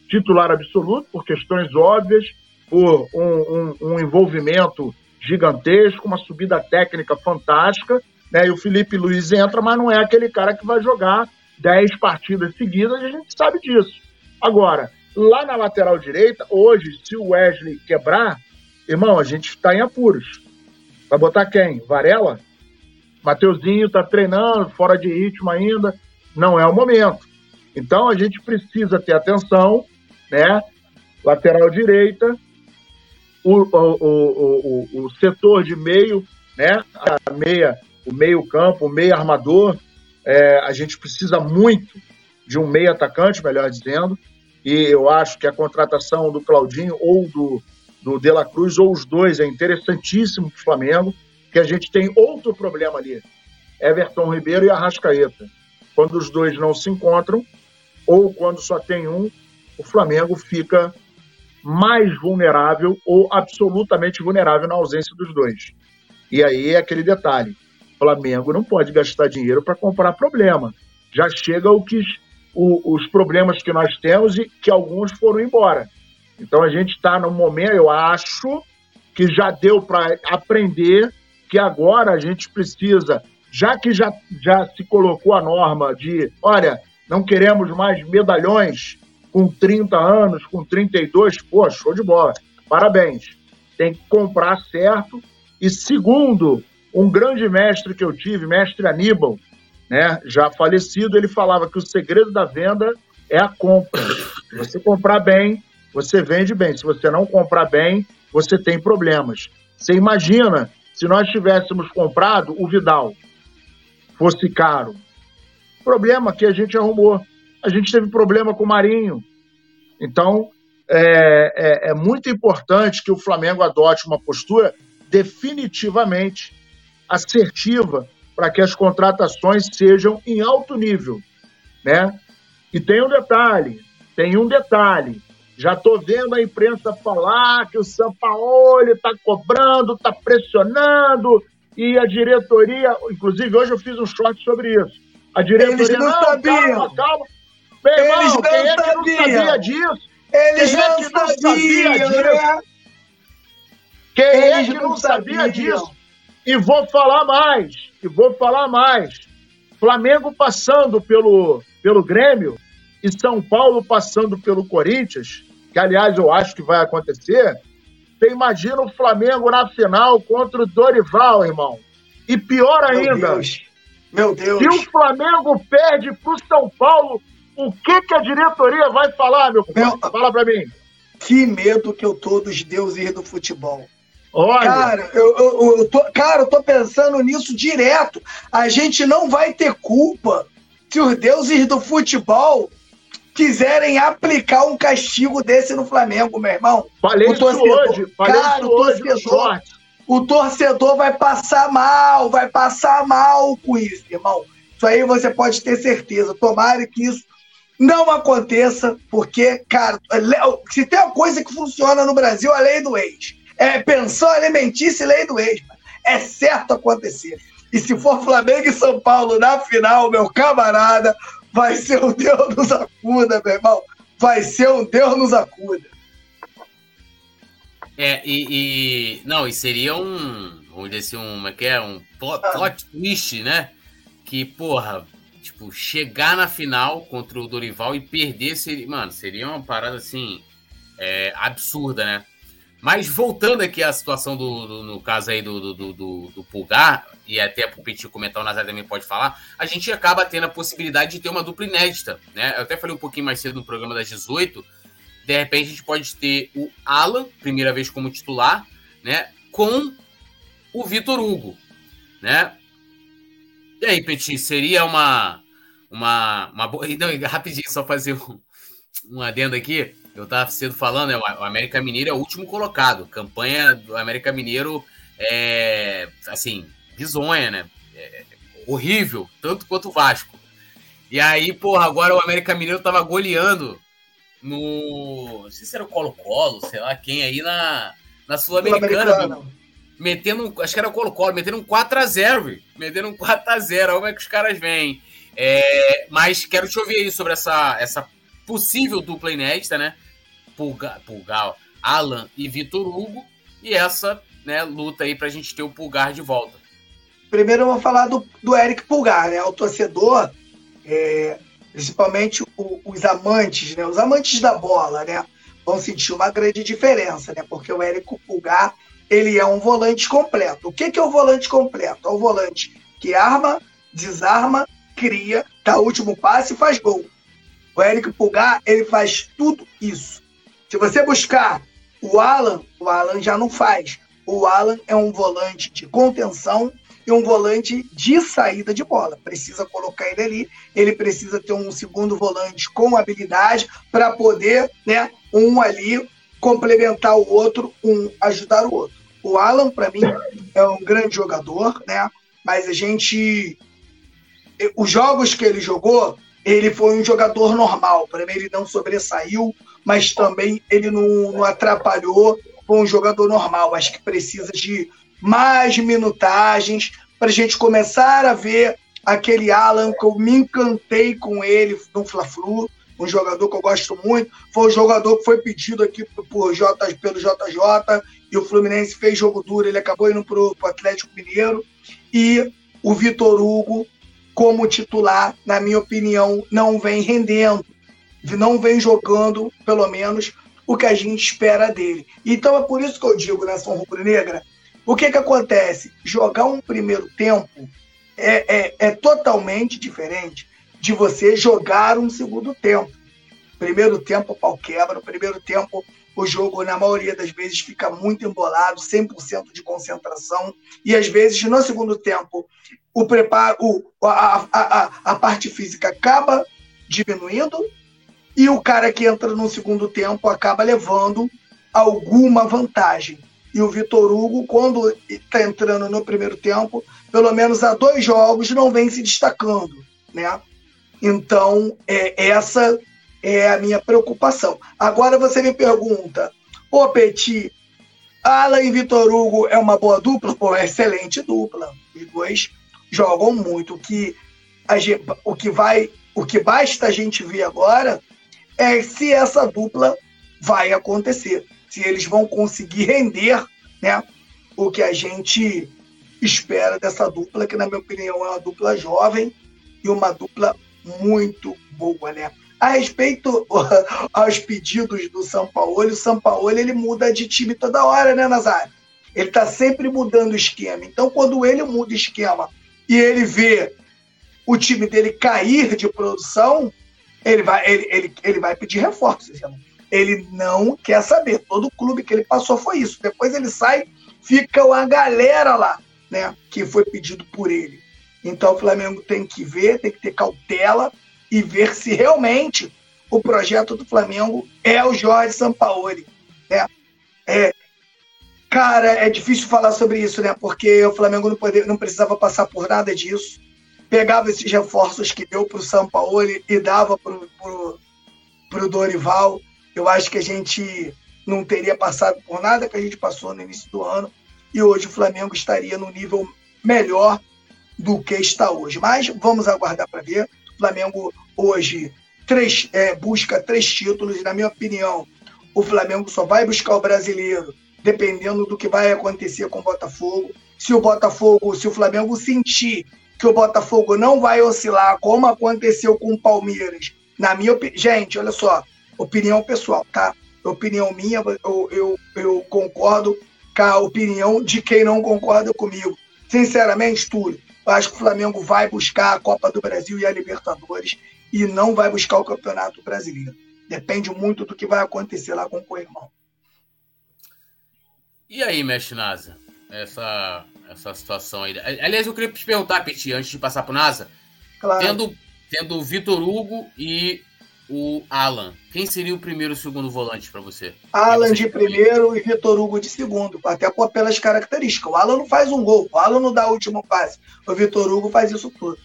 titular absoluto, por questões óbvias, por um, um, um envolvimento gigantesco, uma subida técnica fantástica, né? E o Felipe Luiz entra, mas não é aquele cara que vai jogar 10 partidas seguidas, a gente sabe disso. Agora, lá na lateral direita, hoje, se o Wesley quebrar, irmão, a gente está em apuros. Vai botar quem? Varela? Mateuzinho está treinando, fora de ritmo ainda, não é o momento. Então a gente precisa ter atenção, né? Lateral direita, o, o, o, o, setor de meio, né? A meia, o meio campo, o meio armador, é, a gente precisa muito de um meio atacante, melhor dizendo, e eu acho que a contratação do Claudinho ou do, do De La Cruz, ou os dois, é interessantíssimo para o Flamengo, que a gente tem outro problema ali, Everton Ribeiro e Arrascaeta. Quando os dois não se encontram, ou quando só tem um, o Flamengo fica mais vulnerável ou absolutamente vulnerável na ausência dos dois. E aí é aquele detalhe: Flamengo não pode gastar dinheiro para comprar problema. Já chega o que o, os problemas que nós temos e que alguns foram embora. Então a gente está no momento, eu acho que já deu para aprender que agora a gente precisa, já que já, já se colocou a norma de, olha, não queremos mais medalhões com 30 anos, com 32, pô, show de bola. Parabéns. Tem que comprar certo. E segundo, um grande mestre que eu tive, mestre Aníbal, né, já falecido, ele falava que o segredo da venda é a compra. Se você comprar bem, você vende bem. Se você não comprar bem, você tem problemas. Você imagina se nós tivéssemos comprado o Vidal, fosse caro. Problema que a gente arrumou a gente teve problema com o Marinho. Então, é, é, é muito importante que o Flamengo adote uma postura definitivamente assertiva para que as contratações sejam em alto nível, né? E tem um detalhe, tem um detalhe. Já estou vendo a imprensa falar que o São Paulo está cobrando, está pressionando, e a diretoria, inclusive hoje eu fiz um short sobre isso. A diretoria Eles não, não sabiam. calma, calma. Meu irmão, Eles não quem é que não sabia disso? Eles quem é que não sabia disso? Né? Quem Eles é que não, não sabia sabiam. disso? E vou falar mais, e vou falar mais. Flamengo passando pelo, pelo Grêmio e São Paulo passando pelo Corinthians, que aliás eu acho que vai acontecer. Você imagina o Flamengo na final contra o Dorival, irmão. E pior ainda, Meu Deus. Meu Deus. se o Flamengo perde para o São Paulo o que, que a diretoria vai falar, meu Meu, Fala para mim. Que medo que eu tô dos deuses do futebol. Olha. Cara, eu, eu, eu, tô, cara, eu tô pensando nisso direto. A gente não vai ter culpa se os deuses do futebol quiserem aplicar um castigo desse no Flamengo, meu irmão. Falei o torcedor, hoje. Falei cara, o torcedor, hoje o torcedor vai passar mal, vai passar mal com isso, irmão. Isso aí você pode ter certeza. Tomara que isso não aconteça, porque, cara, se tem uma coisa que funciona no Brasil, a lei do ex. É pensão alimentícia e lei do ex. É certo acontecer. E se for Flamengo e São Paulo na final, meu camarada, vai ser um Deus nos acuda, meu irmão. Vai ser um Deus nos acuda. É, e, e, Não, e seria um. Vamos dizer assim, um. Como é que é? Um plot, plot twist, né? Que, porra, Tipo, chegar na final contra o Dorival e perder, seria, mano, seria uma parada assim, é, absurda, né? Mas voltando aqui à situação do, do no caso aí do, do, do, do Pulgar, e até para o Petit comentar, o Nazário também pode falar, a gente acaba tendo a possibilidade de ter uma dupla inédita, né? Eu até falei um pouquinho mais cedo no programa das 18, de repente a gente pode ter o Alan, primeira vez como titular, né? Com o Vitor Hugo, né? E aí, Petit, seria uma uma, uma boa. Não, rapidinho, só fazer um, um adendo aqui. Eu estava cedo falando, né, o América Mineiro é o último colocado. Campanha do América Mineiro é, assim, bizonha, né? É, horrível, tanto quanto o Vasco. E aí, porra, agora o América Mineiro tava goleando no. Não sei se era o Colo-Colo, sei lá quem aí na, na Sul-Americana. Sul metendo, acho que era o Colo-Colo, metendo um 4x0, metendo um 4x0. Como é que os caras vêm? É, mas quero te ouvir aí sobre essa, essa possível dupla inédita, né? Pulgar, Alan e Vitor Hugo, e essa né, luta aí para a gente ter o Pulgar de volta. Primeiro eu vou falar do, do Eric Pulgar, né? O torcedor, é, principalmente o, os amantes, né? Os amantes da bola, né? Vão sentir uma grande diferença, né? Porque o Eric Pulgar, ele é um volante completo. O que, que é o volante completo? É o volante que arma, desarma cria, dá o último passe e faz gol. O Eric Pulgar, ele faz tudo isso. Se você buscar o Alan, o Alan já não faz. O Alan é um volante de contenção e um volante de saída de bola. Precisa colocar ele ali, ele precisa ter um segundo volante com habilidade para poder, né, um ali complementar o outro, um ajudar o outro. O Alan, para mim, é um grande jogador, né? Mas a gente os jogos que ele jogou, ele foi um jogador normal. Para mim, ele não sobressaiu, mas também ele não, não atrapalhou. Foi um jogador normal. Acho que precisa de mais minutagens para a gente começar a ver aquele Alan que eu me encantei com ele no Fla-Flu, um jogador que eu gosto muito. Foi um jogador que foi pedido aqui por J, pelo JJ e o Fluminense fez jogo duro. Ele acabou indo para o Atlético Mineiro. E o Vitor Hugo como titular, na minha opinião, não vem rendendo, não vem jogando, pelo menos, o que a gente espera dele. Então é por isso que eu digo, nação rubro-negra, o que, que acontece? Jogar um primeiro tempo é, é, é totalmente diferente de você jogar um segundo tempo. Primeiro tempo, pau quebra. Primeiro tempo, o jogo, na maioria das vezes, fica muito embolado, 100% de concentração. E às vezes, no segundo tempo, o preparo, o, a, a, a parte física acaba diminuindo e o cara que entra no segundo tempo acaba levando alguma vantagem. E o Vitor Hugo, quando está entrando no primeiro tempo, pelo menos há dois jogos, não vem se destacando. Né? Então, é, essa é a minha preocupação. Agora você me pergunta, ô Petit, Alan e Vitor Hugo é uma boa dupla? Pô, excelente dupla. Os dois jogam muito. O que, a o que vai, o que basta a gente ver agora é se essa dupla vai acontecer, se eles vão conseguir render, né, o que a gente espera dessa dupla, que na minha opinião é uma dupla jovem e uma dupla muito boa, né? A respeito aos pedidos do São Paulo, o São Paulo ele muda de time toda hora, né, Nazário? Ele está sempre mudando o esquema. Então, quando ele muda o esquema e ele vê o time dele cair de produção, ele vai, ele, ele, ele vai pedir reforços. Ele não quer saber. Todo clube que ele passou foi isso. Depois ele sai, fica uma galera lá, né? Que foi pedido por ele. Então o Flamengo tem que ver, tem que ter cautela e ver se realmente o projeto do Flamengo é o Jorge Sampaoli. Né? É, Cara, é difícil falar sobre isso, né? Porque o Flamengo não, poder, não precisava passar por nada disso. Pegava esses reforços que deu para o São Paulo e dava para o Dorival. Eu acho que a gente não teria passado por nada que a gente passou no início do ano. E hoje o Flamengo estaria no nível melhor do que está hoje. Mas vamos aguardar para ver. O Flamengo hoje três, é, busca três títulos, e, na minha opinião, o Flamengo só vai buscar o brasileiro dependendo do que vai acontecer com o Botafogo. Se o Botafogo, se o Flamengo sentir que o Botafogo não vai oscilar como aconteceu com o Palmeiras, na minha opinião, gente, olha só, opinião pessoal, tá? opinião minha, eu, eu, eu concordo com a opinião de quem não concorda comigo. Sinceramente, Túlio, eu acho que o Flamengo vai buscar a Copa do Brasil e a Libertadores e não vai buscar o Campeonato Brasileiro. Depende muito do que vai acontecer lá com o irmão. E aí, mestre Nasa? Essa, essa situação aí. Aliás, eu queria te perguntar, Peti, antes de passar para o Nasa. Claro. Tendo, tendo o Vitor Hugo e o Alan, quem seria o primeiro e o segundo volante para você? Alan de primeiro e Vitor Hugo de segundo, até pelas características. O Alan não faz um gol, o Alan não dá o último passe. O Vitor Hugo faz isso tudo.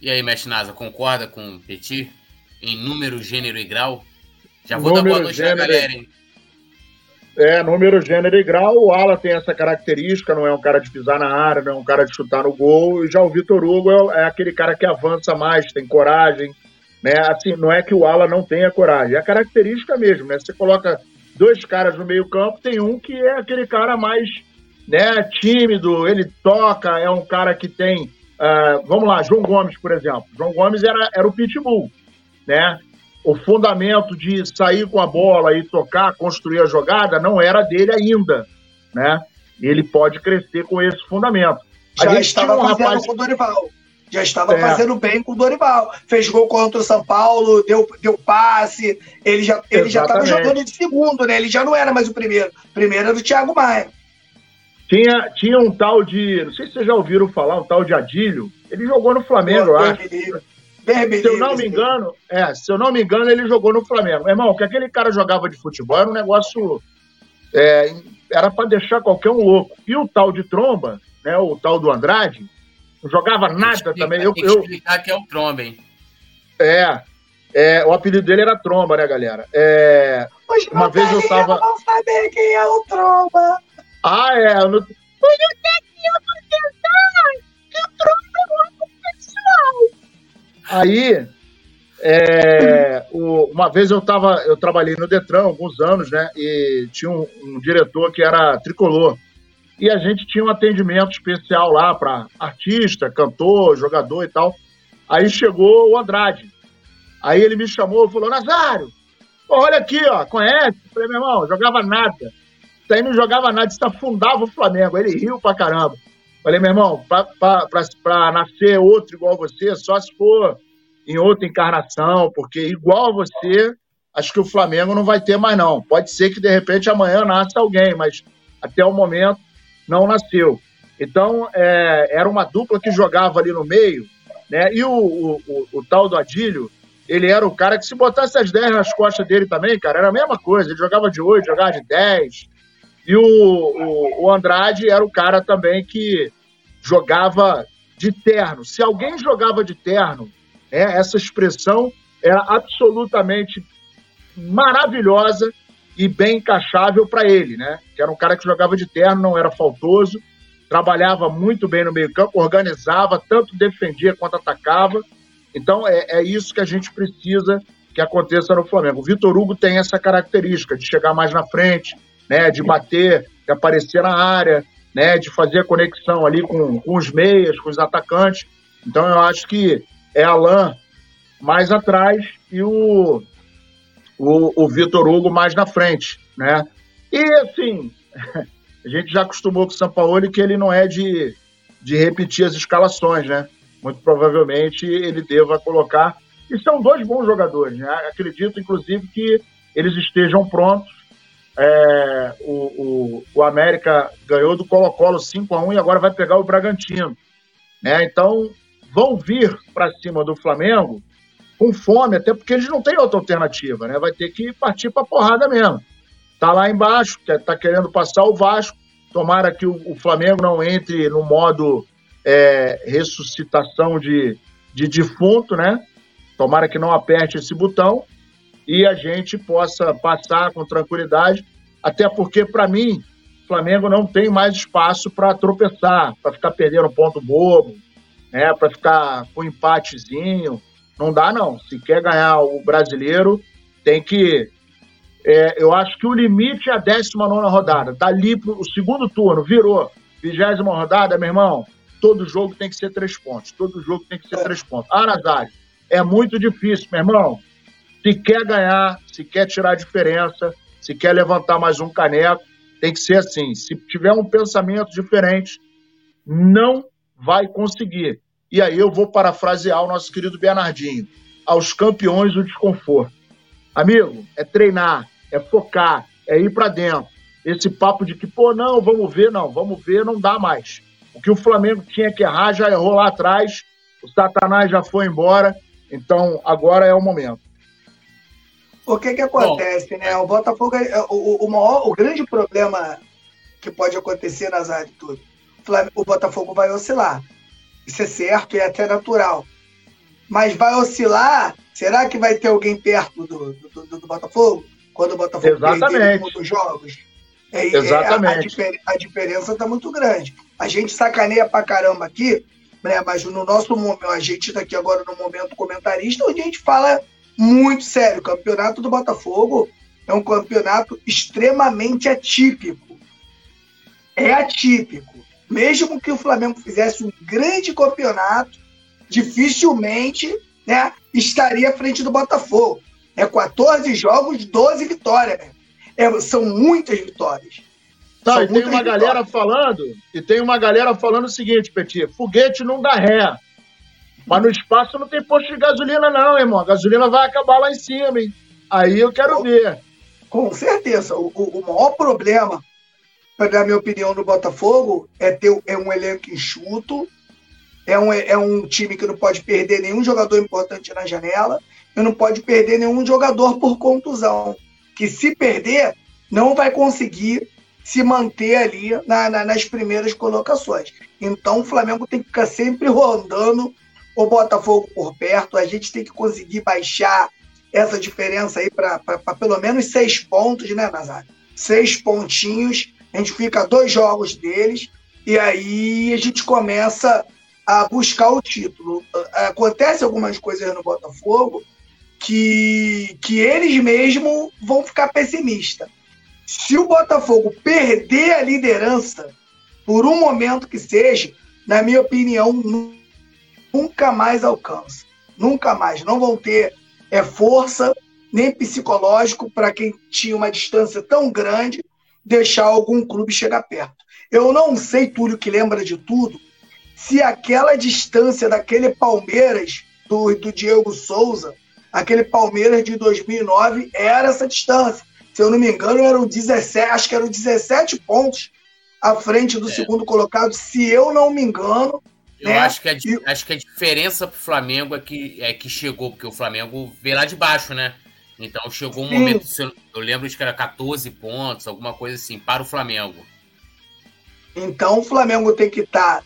E aí, mestre Nasa, concorda com o Petit em número, gênero e grau? Já vou número, dar boa noite gênero, pra galera, hein? É, número, gênero e grau. O Alan tem essa característica, não é um cara de pisar na área, não é um cara de chutar no gol. E já o Vitor Hugo é, é aquele cara que avança mais, tem coragem, né? Assim, não é que o Ala não tenha coragem, é a característica mesmo, né? Você coloca dois caras no meio-campo, tem um que é aquele cara mais né, tímido, ele toca, é um cara que tem. Uh, vamos lá, João Gomes, por exemplo. João Gomes era, era o pitbull, né? O fundamento de sair com a bola e tocar, construir a jogada, não era dele ainda, né? Ele pode crescer com esse fundamento. Já a gente estava um fazendo rapaz... com o Dorival já estava é. fazendo bem com o Dorival. Fez gol contra o São Paulo, deu, deu passe. Ele já ele já estava jogando de segundo, né? Ele já não era mais o primeiro. O primeiro era o Thiago Maia. Tinha, tinha um tal de. Não sei se vocês já ouviram falar, um tal de Adílio. Ele jogou no Flamengo, eu acho. Se eu não me engano, é, se eu não me engano, ele jogou no Flamengo. Meu irmão, que aquele cara jogava de futebol era um negócio. É, era para deixar qualquer um louco. E o tal de tromba, né, o tal do Andrade, não jogava nada explicar, também. Eu, eu explicar que é o Tromba, hein? É, é, o apelido dele era Tromba, né, galera? É, uma vez eu tava. Não saber quem é o Tromba. Ah, é. Por que eu vou Aí, é, o, uma vez eu tava, eu trabalhei no Detran alguns anos, né? E tinha um, um diretor que era tricolor e a gente tinha um atendimento especial lá para artista, cantor, jogador e tal. Aí chegou o Andrade. Aí ele me chamou e falou: Nazário, olha aqui, ó, conhece? Falei, meu irmão, jogava nada. Isso aí não jogava nada, isso afundava o Flamengo. Ele riu pra caramba. Falei, meu irmão, pra, pra, pra, pra nascer outro igual você, só se for em outra encarnação, porque igual você, acho que o Flamengo não vai ter mais, não. Pode ser que de repente amanhã nasça alguém, mas até o momento não nasceu. Então, é, era uma dupla que jogava ali no meio, né? E o, o, o, o, tal do Adílio, ele era o cara que se botasse as 10 nas costas dele também, cara, era a mesma coisa. Ele jogava de 8, jogava de 10. E o, o, o Andrade era o cara também que jogava de terno. Se alguém jogava de terno, é, essa expressão era absolutamente maravilhosa e bem encaixável para ele, né? Que era um cara que jogava de terno, não era faltoso, trabalhava muito bem no meio-campo, organizava, tanto defendia quanto atacava. Então é, é isso que a gente precisa que aconteça no Flamengo. O Vitor Hugo tem essa característica de chegar mais na frente, né? De bater, de aparecer na área, né? De fazer a conexão ali com, com os meias, com os atacantes. Então eu acho que é Alain mais atrás e o o, o Vitor Hugo mais na frente, né? E assim, a gente já acostumou com o Sampaoli que ele não é de, de repetir as escalações, né? Muito provavelmente ele deva colocar. E são dois bons jogadores, né? Acredito, inclusive, que eles estejam prontos. É, o, o, o, América ganhou do Colo-Colo 5 a 1 e agora vai pegar o Bragantino. Né? Então, vão vir para cima do Flamengo com fome, até porque eles não têm outra alternativa, né? Vai ter que partir para porrada mesmo. Tá lá embaixo, tá querendo passar o Vasco. Tomara que o, o Flamengo não entre no modo é, ressuscitação de, de defunto, né? Tomara que não aperte esse botão e a gente possa passar com tranquilidade, até porque, para mim, o Flamengo não tem mais espaço para tropeçar, para ficar perdendo ponto bobo, né? para ficar com empatezinho. Não dá, não. Se quer ganhar o brasileiro, tem que. É, eu acho que o limite é a 19 rodada. Dali pro o segundo turno, virou. Vigésima rodada, meu irmão, todo jogo tem que ser três pontos. Todo jogo tem que ser três pontos. Nazário, é muito difícil, meu irmão. Se quer ganhar, se quer tirar a diferença, se quer levantar mais um caneco, tem que ser assim. Se tiver um pensamento diferente, não vai conseguir. E aí eu vou parafrasear o nosso querido Bernardinho. Aos campeões o desconforto. Amigo, é treinar, é focar, é ir para dentro. Esse papo de que, pô, não, vamos ver, não, vamos ver, não dá mais. O que o Flamengo tinha que errar já errou lá atrás, o Satanás já foi embora, então agora é o momento. O que que acontece, Bom, né? O Botafogo, é, o, o, maior, o grande problema que pode acontecer nas áreas tudo, o Botafogo vai oscilar. Isso é certo e é até natural. Mas vai oscilar, será que vai ter alguém perto do, do, do, do Botafogo? Quando o Botafogo perder os jogos? É, Exatamente. É, a, a, diferença está muito grande. A gente sacaneia pra caramba aqui, né? Mas no nosso momento, a gente está aqui agora no momento comentarista, onde a gente fala muito sério. O campeonato do Botafogo é um campeonato extremamente atípico. É atípico. Mesmo que o Flamengo fizesse um grande campeonato, dificilmente né, estaria à frente do Botafogo. É 14 jogos, 12 vitórias. Né? É, são muitas vitórias. Não, e tem uma vitórias. galera falando, e tem uma galera falando o seguinte, Petit, foguete não dá ré. Mas no espaço não tem posto de gasolina, não, irmão. A gasolina vai acabar lá em cima, hein? Aí eu quero com, ver. Com certeza. O, o, maior problema, na minha opinião, do Botafogo é ter é um elenco enxuto, é um, é um time que não pode perder nenhum jogador importante na janela e não pode perder nenhum jogador por contusão. Que se perder, não vai conseguir se manter ali na, na, nas primeiras colocações. Então o Flamengo tem que ficar sempre rondando o Botafogo por perto. A gente tem que conseguir baixar essa diferença aí para pelo menos seis pontos, né, Nazário? Seis pontinhos. A gente fica dois jogos deles e aí a gente começa a buscar o título. Acontece algumas coisas no Botafogo que, que eles mesmos vão ficar pessimistas. Se o Botafogo perder a liderança, por um momento que seja, na minha opinião, nunca mais alcança. Nunca mais. Não vão ter é, força nem psicológico para quem tinha uma distância tão grande deixar algum clube chegar perto. Eu não sei, Túlio, que lembra de tudo, se aquela distância daquele Palmeiras do, do Diego Souza, aquele Palmeiras de 2009, era essa distância. Se eu não me engano, eram 17, acho que eram 17 pontos à frente do é. segundo colocado, se eu não me engano, eu né? acho, que a, acho que a diferença pro Flamengo é que, é que chegou, porque o Flamengo veio lá de baixo, né? Então chegou um Sim. momento, eu lembro de que era 14 pontos, alguma coisa assim, para o Flamengo. Então o Flamengo tem que estar tá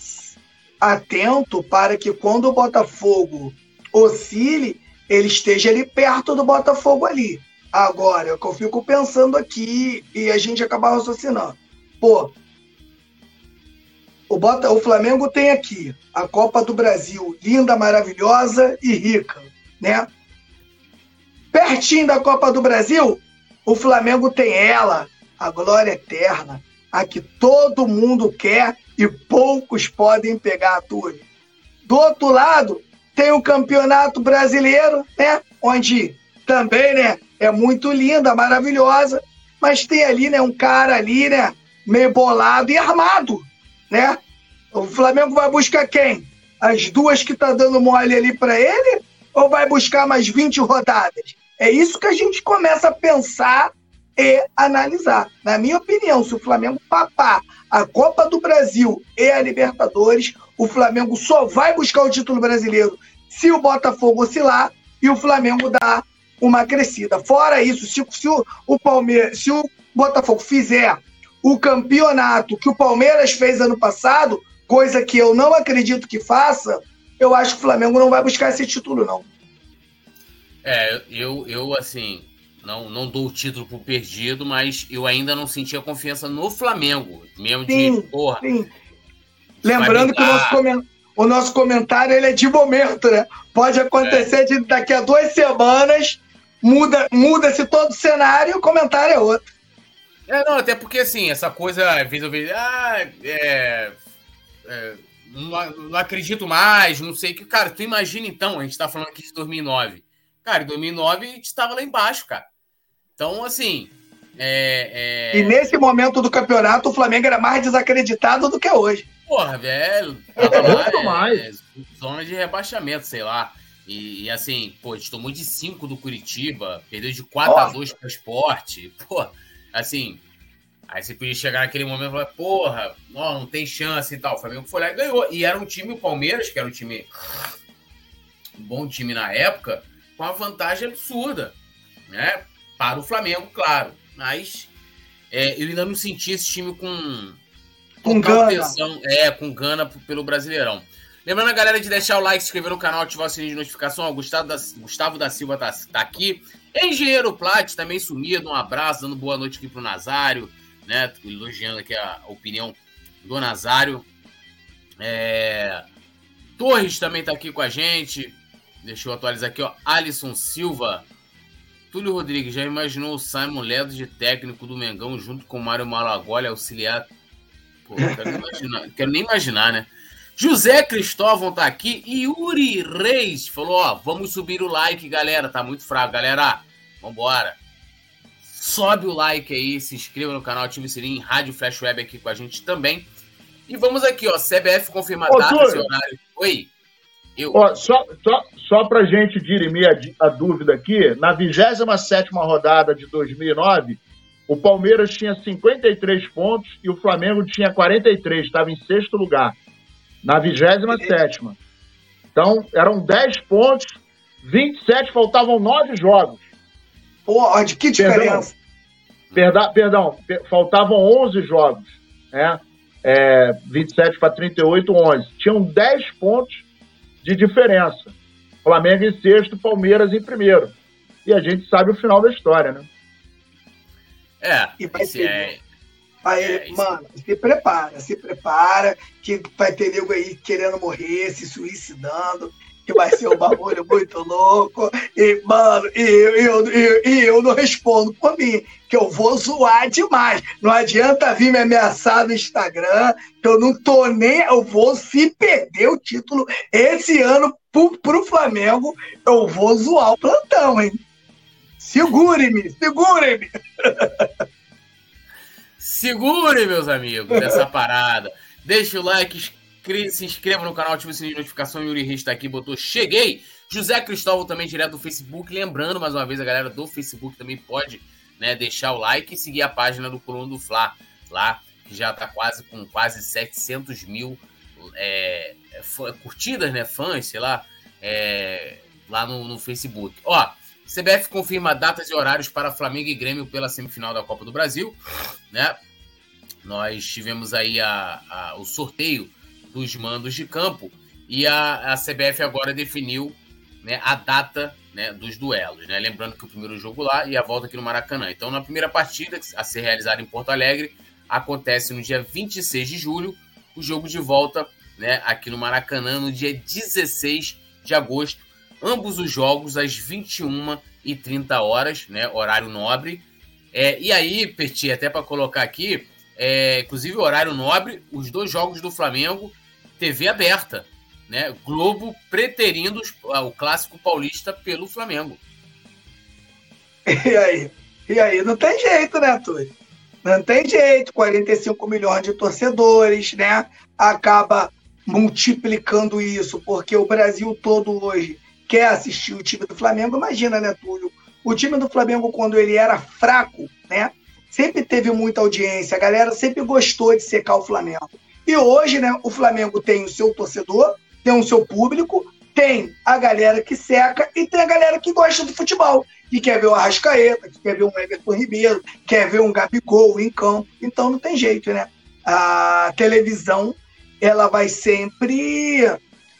atento para que quando o Botafogo oscile, ele esteja ali perto do Botafogo ali. Agora, é o que eu fico pensando aqui e a gente acaba raciocinando. Pô, o, Bota, o Flamengo tem aqui a Copa do Brasil, linda, maravilhosa e rica, né? Pertinho da Copa do Brasil, o Flamengo tem ela, a glória eterna, a que todo mundo quer e poucos podem pegar a. Do outro lado, tem o Campeonato Brasileiro, né? Onde também, né, é muito linda, maravilhosa, mas tem ali, né, um cara ali, né, meio bolado e armado, né? O Flamengo vai buscar quem? As duas que tá dando mole ali para ele? Ou vai buscar mais 20 rodadas? É isso que a gente começa a pensar e analisar. Na minha opinião, se o Flamengo papar a Copa do Brasil e a Libertadores, o Flamengo só vai buscar o título brasileiro se o Botafogo oscilar e o Flamengo dar uma crescida. Fora isso, se, se o, o Palmeiras, se o Botafogo fizer o campeonato que o Palmeiras fez ano passado, coisa que eu não acredito que faça, eu acho que o Flamengo não vai buscar esse título, não. É, eu, eu assim, não, não dou o título por perdido, mas eu ainda não sentia confiança no Flamengo. Mesmo sim, de, porra. Sim. Lembrando que o nosso, coment... o nosso comentário ele é de momento, né? Pode acontecer é. de daqui a duas semanas, muda-se muda todo o cenário e o comentário é outro. É, não, até porque assim, essa coisa, às vezes eu vejo, ah, é, é, não, não, acredito mais, não sei o que. Cara, tu imagina então, a gente tá falando aqui de 2009. Cara, em 2009 a gente estava lá embaixo, cara. Então, assim. É, é... E nesse momento do campeonato, o Flamengo era mais desacreditado do que hoje. Porra, velho. Tava lá, é, mais. É, zona de rebaixamento, sei lá. E, e, assim, pô, a gente tomou de 5 do Curitiba, perdeu de 4 a 2 para o esporte. Pô, assim. Aí você podia chegar naquele momento e falar, porra, não, não tem chance e tal. O Flamengo foi lá e ganhou. E era um time, o Palmeiras, que era um time. Um bom time na época, com uma vantagem absurda. Né? Para o Flamengo, claro. Mas é, eu ainda não senti esse time com. Com gana. é, com gana pelo Brasileirão. Lembrando a galera de deixar o like, se inscrever no canal, ativar o sininho de notificação. Ó, Gustavo, da, Gustavo da Silva tá, tá aqui. Engenheiro Plat também sumido. Um abraço, dando boa noite aqui pro Nazário, né? Elogiando aqui a opinião do Nazário. É... Torres também tá aqui com a gente. Deixa eu atualizar aqui, ó. Alisson Silva. Túlio Rodrigues, já imaginou o Simon Ledo de técnico do Mengão junto com o Mário Malagoli auxiliar? Pô, quero nem imaginar, quero nem imaginar né? José Cristóvão tá aqui e Yuri Reis falou: ó, vamos subir o like, galera. Tá muito fraco, galera. Vambora. Sobe o like aí, se inscreva no canal, ative o sininho, Rádio Flash Web aqui com a gente também. E vamos aqui, ó, CBF confirma data e horário. Oi. Eu. Ó, só, só, só pra gente dirimir a, a dúvida aqui, na 27 rodada de 2009, o Palmeiras tinha 53 pontos e o Flamengo tinha 43, estava em sexto lugar na 27. Então, eram 10 pontos, 27, faltavam 9 jogos. Pô, de que diferença? Perdão, perdão, faltavam 11 jogos. Né? É, 27 para 38, 11. Tinham 10 pontos de diferença. Flamengo em sexto, Palmeiras em primeiro. E a gente sabe o final da história, né? É, e vai ser, é, Aí, é, mano, se prepara, se prepara, que vai ter nego aí querendo morrer, se suicidando, que vai ser um bagulho muito louco. E, mano, e eu, eu, eu, eu não respondo por mim, que eu vou zoar demais. Não adianta vir me ameaçar no Instagram, que eu não tô nem. Eu vou, se perder o título esse ano pro, pro Flamengo, eu vou zoar o plantão, hein? Segure-me, segure-me! Segure, meus amigos, essa parada. Deixa o like, se inscreva no canal, ative o sininho de notificação. Yuri Reis está aqui, botou cheguei. José Cristóvão também direto do Facebook. Lembrando, mais uma vez, a galera do Facebook também pode né, deixar o like e seguir a página do Coluna do Fla, lá, que já está quase com quase 700 mil é, curtidas, né, fãs, sei lá, é, lá no, no Facebook. Ó, CBF confirma datas e horários para Flamengo e Grêmio pela semifinal da Copa do Brasil, né? Nós tivemos aí a, a, o sorteio dos mandos de campo e a, a CBF agora definiu né, a data né, dos duelos, né? Lembrando que o primeiro jogo lá e a volta aqui no Maracanã. Então, na primeira partida a ser realizada em Porto Alegre acontece no dia 26 de julho, o jogo de volta, né, aqui no Maracanã no dia 16 de agosto ambos os jogos às 21 e 30 horas, né, horário nobre. É, e aí, Petit, até para colocar aqui, é, inclusive horário nobre, os dois jogos do Flamengo, TV aberta, né? Globo preterindo o clássico paulista pelo Flamengo. E aí? E aí não tem jeito, né, Túlio? Não tem jeito, 45 milhões de torcedores, né? Acaba multiplicando isso, porque o Brasil todo hoje quer assistir o time do Flamengo, imagina, né, Túlio? O time do Flamengo, quando ele era fraco, né? Sempre teve muita audiência, a galera sempre gostou de secar o Flamengo. E hoje, né, o Flamengo tem o seu torcedor, tem o seu público, tem a galera que seca e tem a galera que gosta do futebol, que quer ver o Arrascaeta, que quer ver um Everton Ribeiro, quer ver um Gabigol em campo. Então não tem jeito, né? A televisão, ela vai sempre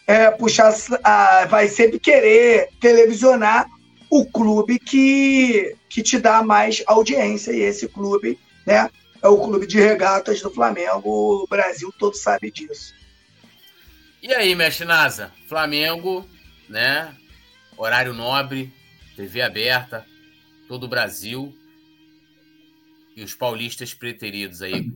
é, puxar, a, vai sempre querer televisionar o clube que, que te dá mais audiência. E esse clube né, é o clube de regatas do Flamengo. O Brasil todo sabe disso. E aí, mestre Nasa? Flamengo, né? Horário nobre, TV aberta, todo o Brasil. E os paulistas preteridos aí.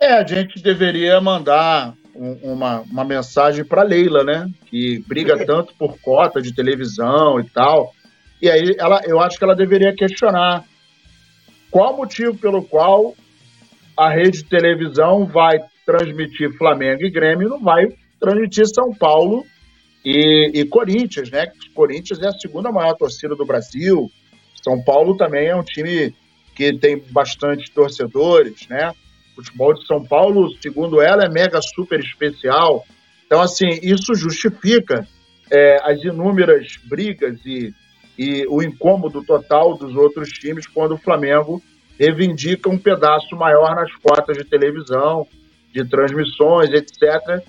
É, a gente deveria mandar um, uma, uma mensagem para Leila, né? Que briga tanto por cota de televisão e tal. E aí ela, eu acho que ela deveria questionar qual o motivo pelo qual a rede de televisão vai transmitir Flamengo e Grêmio, não vai transmitir São Paulo e, e Corinthians, né? Corinthians é a segunda maior torcida do Brasil. São Paulo também é um time que tem bastante torcedores, né? O futebol de São Paulo, segundo ela, é mega super especial. Então, assim, isso justifica é, as inúmeras brigas e, e o incômodo total dos outros times quando o Flamengo reivindica um pedaço maior nas cotas de televisão, de transmissões, etc.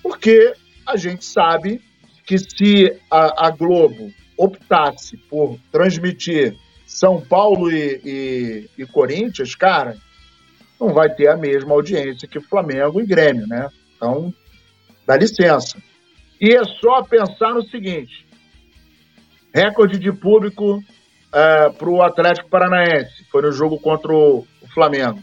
Porque a gente sabe que se a, a Globo optasse por transmitir São Paulo e, e, e, Corinthians, cara, não vai ter a mesma audiência que Flamengo e Grêmio, né? Então, dá licença. E é só pensar no seguinte: recorde de público é, para o Atlético Paranaense, foi no jogo contra o, o Flamengo.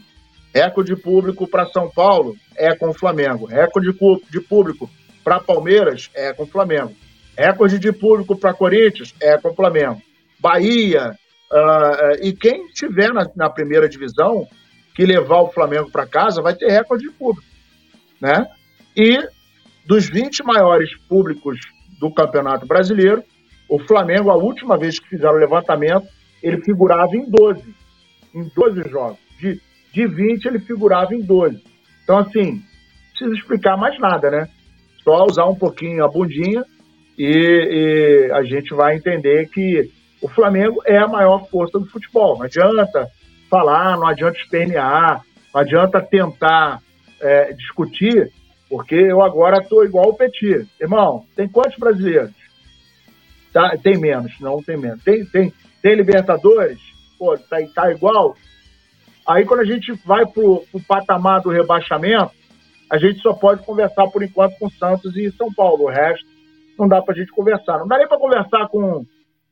Recorde de público para São Paulo é com o Flamengo. Recorde de público para Palmeiras é com o Flamengo. Recorde de público para Corinthians é com o Flamengo. Bahia uh, e quem tiver na, na, primeira divisão que levar o Flamengo para casa vai ter recorde de público, né? E dos 20 maiores públicos do Campeonato Brasileiro, o Flamengo, a última vez que fizeram o levantamento, ele figurava em 12. Em 12 jogos. De, de 20, ele figurava em 12. Então, assim, não precisa explicar mais nada, né? Só usar um pouquinho a bundinha e, e, a gente vai entender que o Flamengo é a maior força do futebol. Não adianta falar, não adianta espernear, não adianta tentar é, discutir, porque eu agora estou igual o Petit. Irmão, tem quantos brasileiros? Tá, tem menos, não tem menos. Tem, tem, tem Libertadores? Pô, tá, tá igual? Aí quando a gente vai pro, pro patamar do rebaixamento, a gente só pode conversar por enquanto com Santos e São Paulo. O resto não dá para a gente conversar. Não dá nem para conversar com,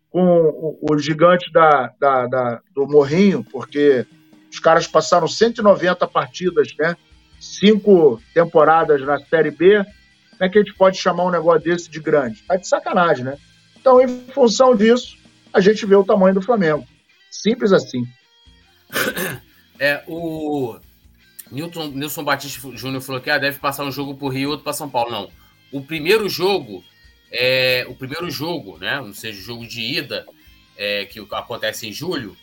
com o, o gigante da, da, da, do Morrinho, porque os caras passaram 190 partidas, né? Cinco temporadas na Série B. Como é que a gente pode chamar um negócio desse de grande? Tá de sacanagem, né? Então, em função disso, a gente vê o tamanho do Flamengo. Simples assim. É, o Newton, Nilson Batista Júnior falou que ah, deve passar um jogo por Rio e outro para São Paulo. Não. O primeiro jogo, é, o primeiro jogo, né? Não seja o jogo de ida, é, que acontece em julho,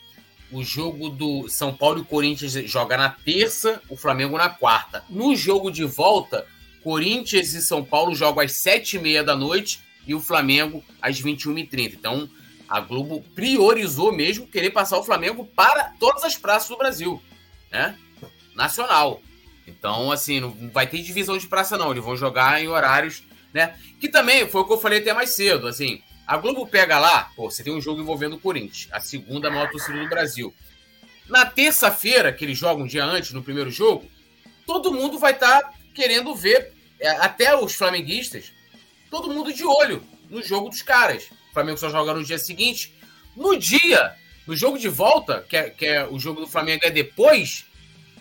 o jogo do São Paulo e Corinthians joga na terça, o Flamengo na quarta. No jogo de volta, Corinthians e São Paulo jogam às sete e meia da noite e o Flamengo às 21h30. Então, a Globo priorizou mesmo querer passar o Flamengo para todas as praças do Brasil, né? nacional. Então, assim, não vai ter divisão de praça, não. Eles vão jogar em horários, né? Que também foi o que eu falei até mais cedo. Assim, a Globo pega lá, pô, você tem um jogo envolvendo o Corinthians, a segunda maior torcida do Brasil. Na terça-feira, que eles jogam um dia antes, no primeiro jogo, todo mundo vai estar tá querendo ver, é, até os flamenguistas, todo mundo de olho no jogo dos caras. O Flamengo só joga no dia seguinte. No dia, no jogo de volta, que é, que é o jogo do Flamengo é depois,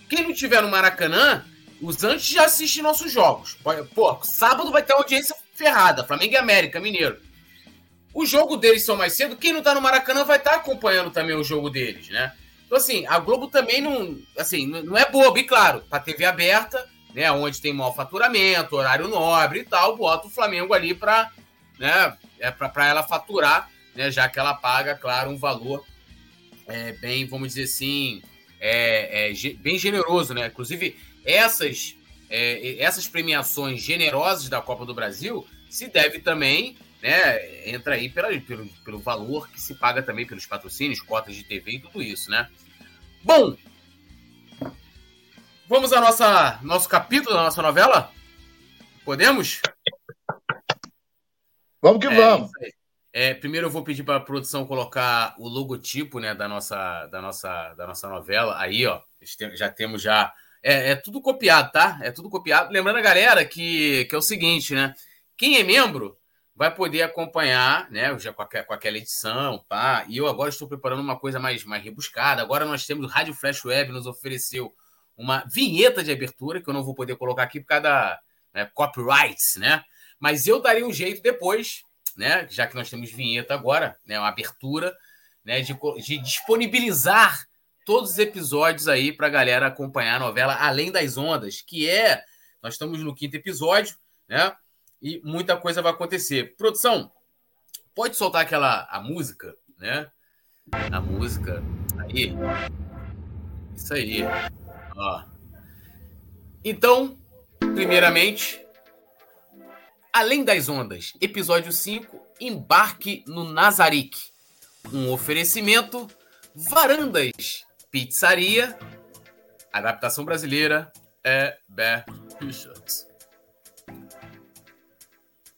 quem não tiver no Maracanã, os antes já assistem nossos jogos. Pô, sábado vai ter audiência ferrada. Flamengo e América, Mineiro. O jogo deles são mais cedo. Quem não tá no Maracanã vai estar tá acompanhando também o jogo deles, né? Então, assim, a Globo também não. Assim, não é boba, e claro, pra TV aberta, né? Onde tem mau faturamento, horário nobre e tal, bota o Flamengo ali pra, né? É pra ela faturar, né? Já que ela paga, claro, um valor é, bem, vamos dizer assim, é, é, bem generoso, né? Inclusive, essas, é, essas premiações generosas da Copa do Brasil se deve também, né? Entra aí pela, pelo, pelo valor que se paga também pelos patrocínios, cotas de TV e tudo isso, né? Bom, vamos ao nossa, nosso capítulo da nossa novela? Podemos? Vamos que é, vamos. É, primeiro eu vou pedir para a produção colocar o logotipo né, da, nossa, da, nossa, da nossa novela. Aí, ó, já temos já. É, é, tudo copiado, tá? É tudo copiado. Lembrando a galera que, que é o seguinte, né? Quem é membro vai poder acompanhar, né? Já com, a, com aquela edição, pá. E eu agora estou preparando uma coisa mais, mais rebuscada. Agora nós temos o Rádio Flash Web nos ofereceu uma vinheta de abertura, que eu não vou poder colocar aqui por causa da, né, copyrights, né? Mas eu daria um jeito depois, né? Já que nós temos vinheta agora, né? Uma abertura, né? De, de disponibilizar todos os episódios aí para a galera acompanhar a novela Além das Ondas, que é. Nós estamos no quinto episódio, né? E muita coisa vai acontecer. Produção, pode soltar aquela a música, né? A música aí. Isso aí. Ó. Então, primeiramente, Além das Ondas, episódio 5, Embarque no Nazarick. Um oferecimento Varandas Pizzaria. Adaptação brasileira é Bear Richards.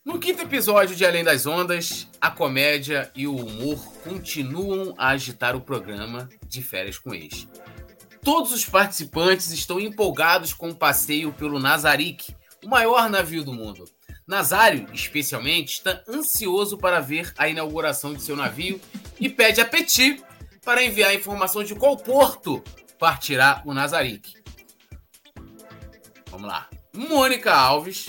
No quinto episódio de Além das Ondas, a comédia e o humor continuam a agitar o programa de férias com ex. Todos os participantes estão empolgados com o passeio pelo Nazarick, o maior navio do mundo. Nazário, especialmente, está ansioso para ver a inauguração de seu navio e pede a Petit para enviar informação de qual porto partirá o Nazarick. Vamos lá. Mônica Alves,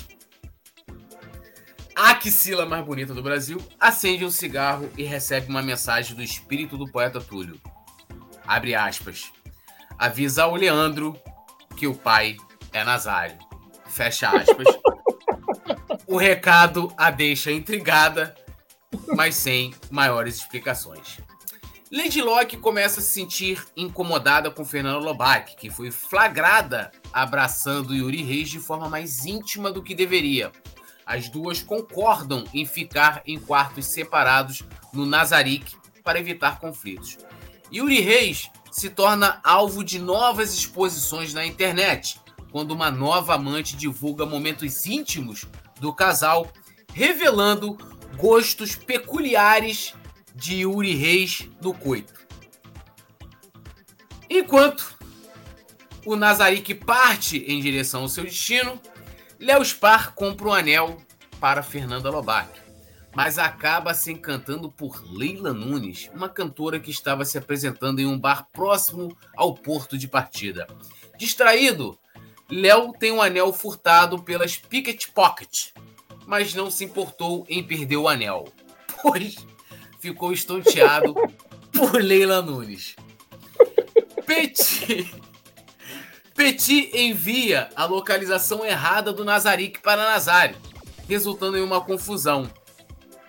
a axila mais bonita do Brasil, acende um cigarro e recebe uma mensagem do espírito do poeta Túlio. Abre aspas. Avisa ao Leandro que o pai é Nazário. Fecha aspas. o recado a deixa intrigada, mas sem maiores explicações. Lady Locke começa a se sentir incomodada com Fernanda Lobac, que foi flagrada abraçando Yuri Reis de forma mais íntima do que deveria. As duas concordam em ficar em quartos separados no Nazarick para evitar conflitos. Yuri Reis se torna alvo de novas exposições na internet, quando uma nova amante divulga momentos íntimos do casal, revelando gostos peculiares de Yuri Reis no coito. Enquanto o Nazarick parte em direção ao seu destino, Léo Spar compra um anel para Fernanda Lobac, mas acaba se encantando por Leila Nunes, uma cantora que estava se apresentando em um bar próximo ao porto de partida. Distraído, Léo tem um anel furtado pelas Picket Pocket, mas não se importou em perder o anel, pois ficou estonteado por Leila Nunes. Petit, Petit envia a localização errada do Nazarick para Nazário, resultando em uma confusão.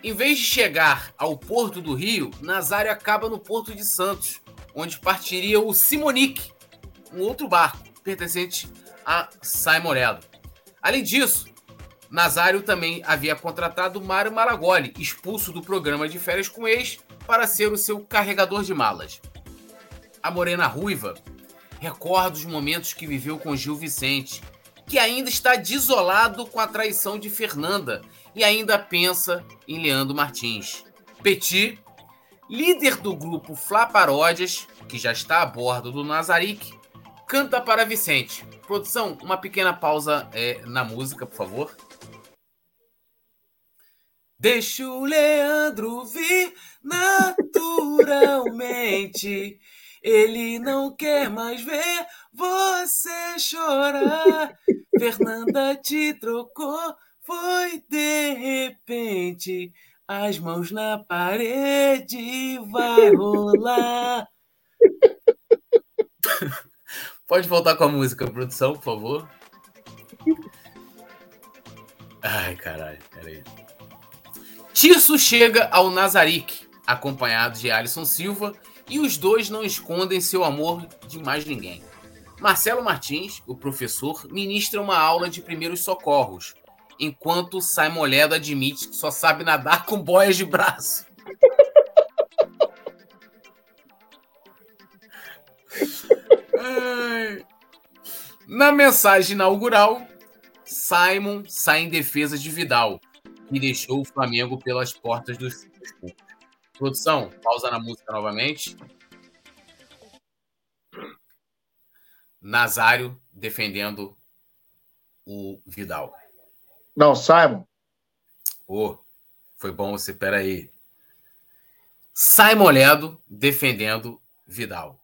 Em vez de chegar ao porto do Rio, Nazário acaba no porto de Santos, onde partiria o Simonique, um outro barco pertencente a Simon Morello. Além disso, Nazário também havia contratado Mário Maragoli, expulso do programa de férias com ex, para ser o seu carregador de malas. A Morena Ruiva recorda os momentos que viveu com Gil Vicente, que ainda está desolado com a traição de Fernanda e ainda pensa em Leandro Martins. Petit, líder do grupo Flá Paródias, que já está a bordo do Nazarick, canta para Vicente. Produção, uma pequena pausa é, na música, por favor. Deixa o Leandro vir naturalmente. Ele não quer mais ver você chorar. Fernanda te trocou, foi de repente. As mãos na parede, vai rolar. Pode voltar com a música, produção, por favor. Ai, caralho, peraí. Tirso chega ao Nazarick, acompanhado de Alisson Silva, e os dois não escondem seu amor de mais ninguém. Marcelo Martins, o professor, ministra uma aula de primeiros socorros, enquanto Simon Ledo admite que só sabe nadar com boias de braço. Na mensagem inaugural, Simon sai em defesa de Vidal, e deixou o Flamengo pelas portas dos Produção, pausa na música novamente. Nazário defendendo o Vidal. Não, Simon. Ô, oh, foi bom você, peraí. Simon Ledo defendendo Vidal.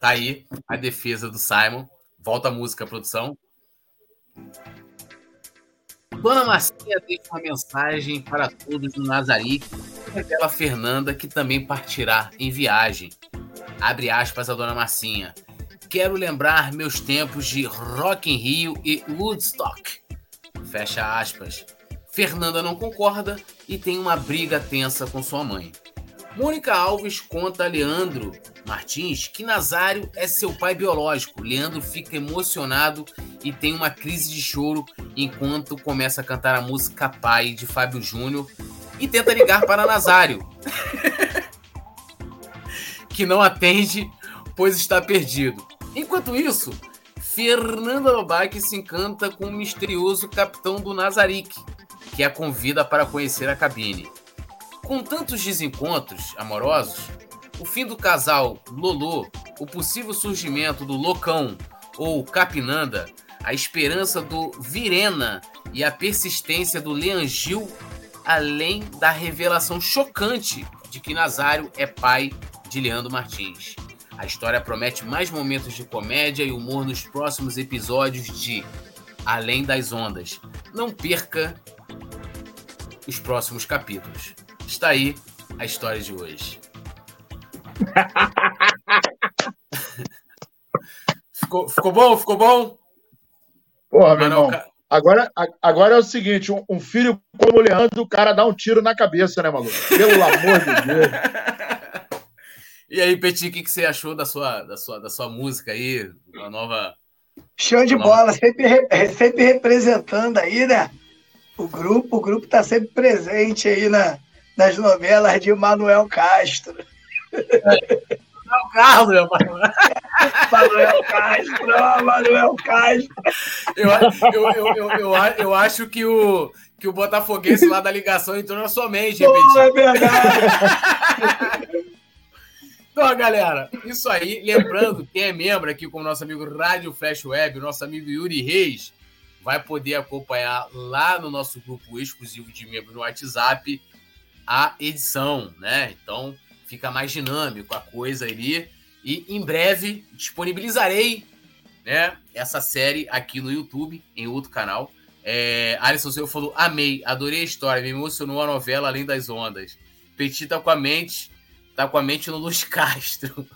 Tá aí a defesa do Simon. Volta a música, produção. Dona Marcinha deixa uma mensagem para todos no Nazarick, revela Fernanda que também partirá em viagem. Abre aspas a Dona Marcinha. Quero lembrar meus tempos de Rock in Rio e Woodstock. Fecha aspas. Fernanda não concorda e tem uma briga tensa com sua mãe. Mônica Alves conta a Leandro Martins que Nazário é seu pai biológico. Leandro fica emocionado e tem uma crise de choro enquanto começa a cantar a música Pai de Fábio Júnior e tenta ligar para Nazário, que não atende, pois está perdido. Enquanto isso, Fernanda Lobac se encanta com o misterioso capitão do Nazarick, que a convida para conhecer a cabine. Com tantos desencontros amorosos, o fim do casal Lolo, o possível surgimento do Locão ou Capinanda, a esperança do Virena e a persistência do Leangil, além da revelação chocante de que Nazário é pai de Leandro Martins. A história promete mais momentos de comédia e humor nos próximos episódios de Além das Ondas. Não perca os próximos capítulos. Está aí a história de hoje. ficou, ficou bom? Ficou bom? Porra, meu irmão. Agora, agora é o seguinte: um, um, filho como o Leandro, o cara dá um tiro na cabeça, né, maluco? Pelo amor de Deus. E aí, Petit, o que, que você achou da sua, da, sua, da sua música aí? Uma nova. Show de bola, sempre, sempre representando aí, né? O grupo, o grupo tá sempre presente aí na, nas novelas de Manuel Castro. É. Manuel Carlos, meu Manuel. Manuel Castro, Manuel Castro. Eu, eu, eu, eu, eu, acho que o, que o Botafoguense lá da ligação entrou na sua mente, Pô, é verdade. Então, galera, isso aí. Lembrando, quem é membro aqui, como nosso amigo Rádio Flash Web, nosso amigo Yuri Reis, vai poder acompanhar lá no nosso grupo exclusivo de membros no WhatsApp a edição, né? Então fica mais dinâmico a coisa ali. E em breve disponibilizarei né, essa série aqui no YouTube, em outro canal. É, Alisson Silva falou: amei, adorei a história, me emocionou a novela Além das Ondas. Petit tá com a mente, tá com a mente no Luz Castro.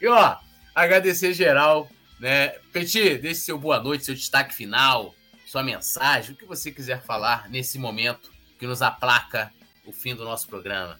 E ó, agradecer geral, né? Petit, deixe seu boa noite, seu destaque final, sua mensagem, o que você quiser falar nesse momento que nos aplaca o fim do nosso programa.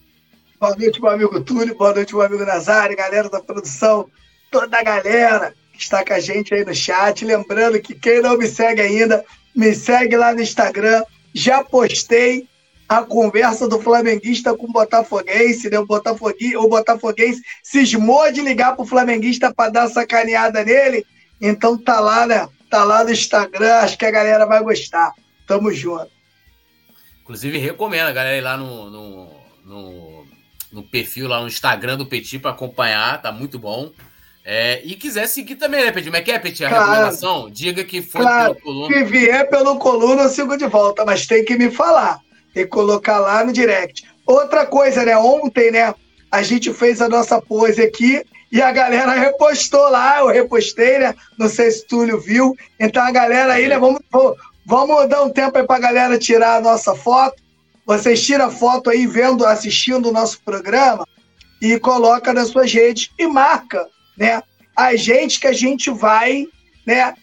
Boa noite, meu amigo Túlio, boa noite, meu amigo Nazário, galera da produção, toda a galera que está com a gente aí no chat. Lembrando que quem não me segue ainda, me segue lá no Instagram. Já postei a conversa do flamenguista com o botafoguense, né? O, Botafogue... o botafoguense cismou de ligar pro flamenguista para dar sacaneada nele. Então tá lá, né? Tá lá no Instagram, acho que a galera vai gostar. Tamo junto. Inclusive, recomendo a galera ir lá no, no, no, no perfil, lá no Instagram do Petit para acompanhar, tá muito bom. É, e quiser seguir também, né, Petit? Como é que é, Petit? A claro. recomendação? Diga que foi claro. pelo coluna. Se vier pelo coluna, eu sigo de volta, mas tem que me falar. Tem que colocar lá no direct. Outra coisa, né? Ontem, né? A gente fez a nossa pose aqui e a galera repostou lá. Eu repostei, né? Não sei se o Túlio viu. Então a galera aí, né? Vamos, Vamos dar um tempo aí para a galera tirar a nossa foto. Vocês tiram foto aí vendo, assistindo o nosso programa e coloca nas suas redes e marca, né? A gente que a gente vai, né?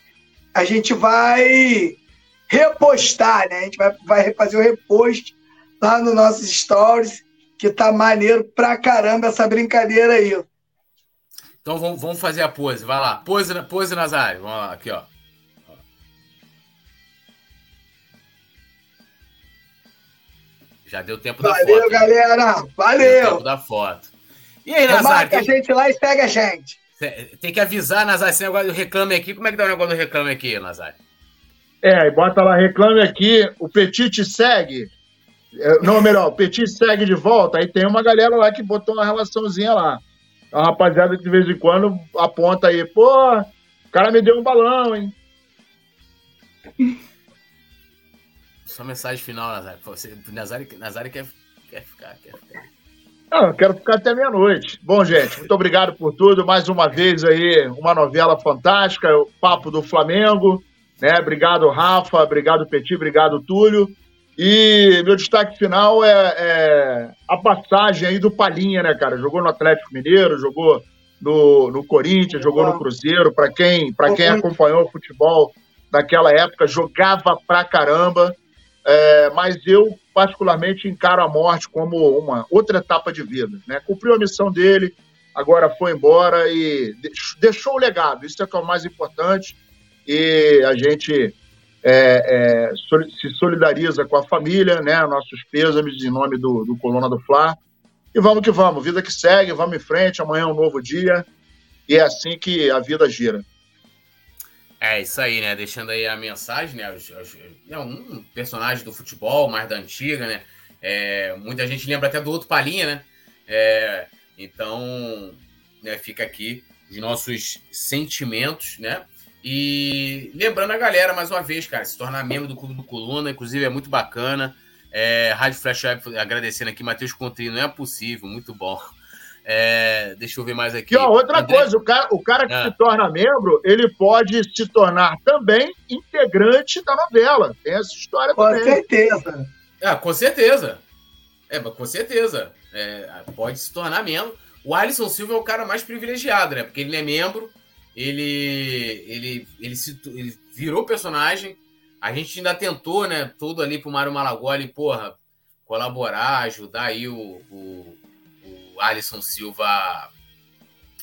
A gente vai repostar, né? A gente vai, vai fazer o repost lá nos nossos stories, que tá maneiro pra caramba essa brincadeira aí. Então vamos, vamos fazer a pose, vai lá. Pose, pose Nazário. Vamos lá, aqui, ó. Já deu tempo Valeu, da foto. Valeu, galera. Valeu. Deu tempo da foto. E aí, Nazário? Marca tem... a gente lá e segue a gente. Tem que avisar, Nazário, esse negócio do reclame aqui. Como é que dá o negócio do reclame aqui, Nazário? É, bota lá, reclame aqui, o Petit segue. É, não, melhor, o Petit segue de volta. Aí tem uma galera lá que botou uma relaçãozinha lá. A rapaziada de vez em quando aponta aí, pô, o cara me deu um balão, hein? Sua mensagem final, Nazário. Você, Nazário, Nazário quer, quer ficar, quer ficar. Não, eu quero ficar até meia-noite. Bom, gente, muito obrigado por tudo. Mais uma vez aí, uma novela fantástica, o Papo do Flamengo. Né? Obrigado, Rafa. Obrigado, Petit. Obrigado, Túlio. E meu destaque final é, é, a passagem aí do Palinha, né, cara? Jogou no Atlético Mineiro, jogou no, no Corinthians, jogou no Cruzeiro. Para quem, quem acompanhou o futebol daquela época, jogava pra caramba. É, mas eu, particularmente, encaro a morte como uma outra etapa de vida. Né? Cumpriu a missão dele, agora foi embora e deixou o legado. Isso é é o mais importante. E a gente é, é, se solidariza com a família, né? Nossos pêsames em nome do, do Coluna do Fla. E vamos que vamos, vida que segue, vamos em frente, amanhã é um novo dia. E é assim que a vida gira. É isso aí, né? Deixando aí a mensagem, né? É um personagem do futebol, mais da antiga, né? É, muita gente lembra até do outro Palinha, né? É, então, né, fica aqui os nossos sentimentos, né? E lembrando a galera, mais uma vez, cara, se tornar membro do Clube do Coluna, inclusive é muito bacana. É, Rádio Flash Web agradecendo aqui, Matheus Contri, não é possível, muito bom. É, deixa eu ver mais aqui. E, ó, outra André... coisa, o cara, o cara que ah. se torna membro, ele pode se tornar também integrante da novela. Tem essa história com também. Com certeza. Ah, com certeza. É, com certeza. É, pode se tornar membro. O Alisson Silva é o cara mais privilegiado, né? Porque ele é membro, ele, ele, ele, se, ele virou personagem. A gente ainda tentou, né? Tudo ali pro Mário Malagoli, porra, colaborar, ajudar aí o, o, o Alisson Silva.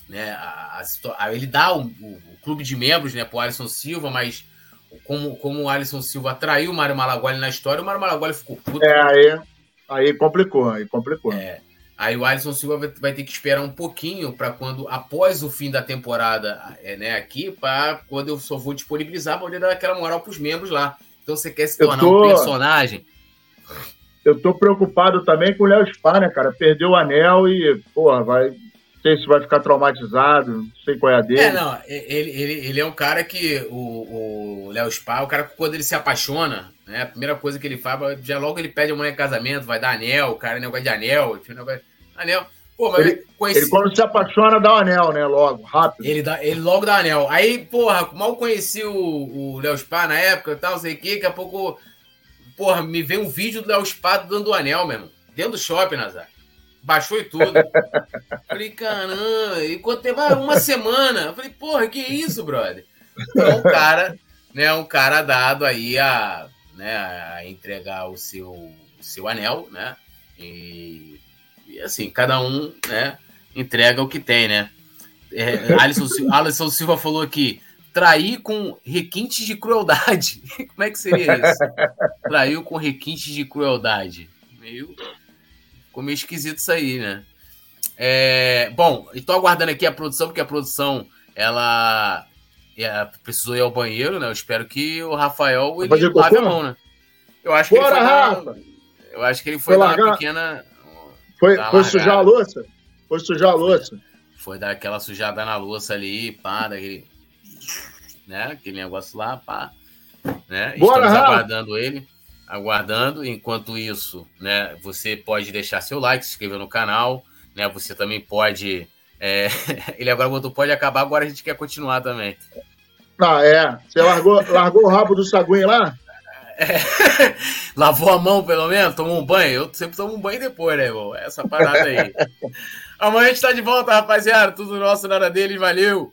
Né, a, a, ele dá o, o, o, clube de membros né, pro Alisson Silva, mas como, como o Alisson Silva traiu o Mário Malagoli na história, o Mário Malagoli ficou puto. É, aí, aí complicou, aí complicou. É. Aí o Alisson Silva vai ter que esperar um pouquinho para quando, após o fim da temporada, é, né, aqui, para quando eu só vou disponibilizar, poder dar aquela moral para os membros lá. Então você quer se tornar tô... um personagem? Eu tô preocupado também com o Léo Spa, né, cara? Perdeu o anel e, porra, vai. Não sei se vai ficar traumatizado, não sei qual é a dele. É, não, ele, ele, ele é um cara que. O Léo Spa, o cara quando ele se apaixona, né? A primeira coisa que ele faz, já logo ele pede a mulher em casamento, vai dar anel, o cara é negócio de anel, negócio... anel. Pô, mas ele, conheci... ele, quando se apaixona, dá o anel, né? Logo, rápido. Ele, dá, ele logo dá anel. Aí, porra, mal conheci o, o Léo Spa na época e tal, sei o quê, daqui a pouco, porra, me vem um vídeo do Léo Spa dando o anel, mesmo. Dentro do shopping, Nazar. Baixou e tudo. falei, caramba, e quanto tempo? Ah, uma semana. falei, porra, que isso, brother? Então, um cara, né, um cara dado aí a né, a entregar o seu, o seu anel, né? E, e, assim, cada um, né, entrega o que tem, né? É, Alisson, Alisson Silva falou aqui, trair com requintes de crueldade. Como é que seria isso? Traiu com requintes de crueldade. Meio. Ficou meio esquisito isso aí, né? É, bom, estou aguardando aqui a produção, porque a produção ela é, precisou ir ao banheiro, né? Eu espero que o Rafael ele lave a mão, né? Eu acho que Bora, ele foi Rafa! Dar, eu acho que ele foi, foi dar uma pequena. Foi, foi sujar a louça? Foi sujar a louça. Foi dar aquela sujada na louça ali, pá, daquele. Né? Aquele negócio lá, pá. Né? Bora, Estamos aguardando ele. Aguardando. Enquanto isso, né? Você pode deixar seu like, se inscrever no canal. Né? Você também pode é, ele agora botou pode acabar, agora a gente quer continuar também. Ah, é. Você largou, largou o rabo do saguinho lá? É. Lavou a mão, pelo menos? Tomou um banho? Eu sempre tomo um banho depois, né, irmão? Essa parada aí. Amanhã a gente tá de volta, rapaziada. Tudo nosso, nada deles. Valeu!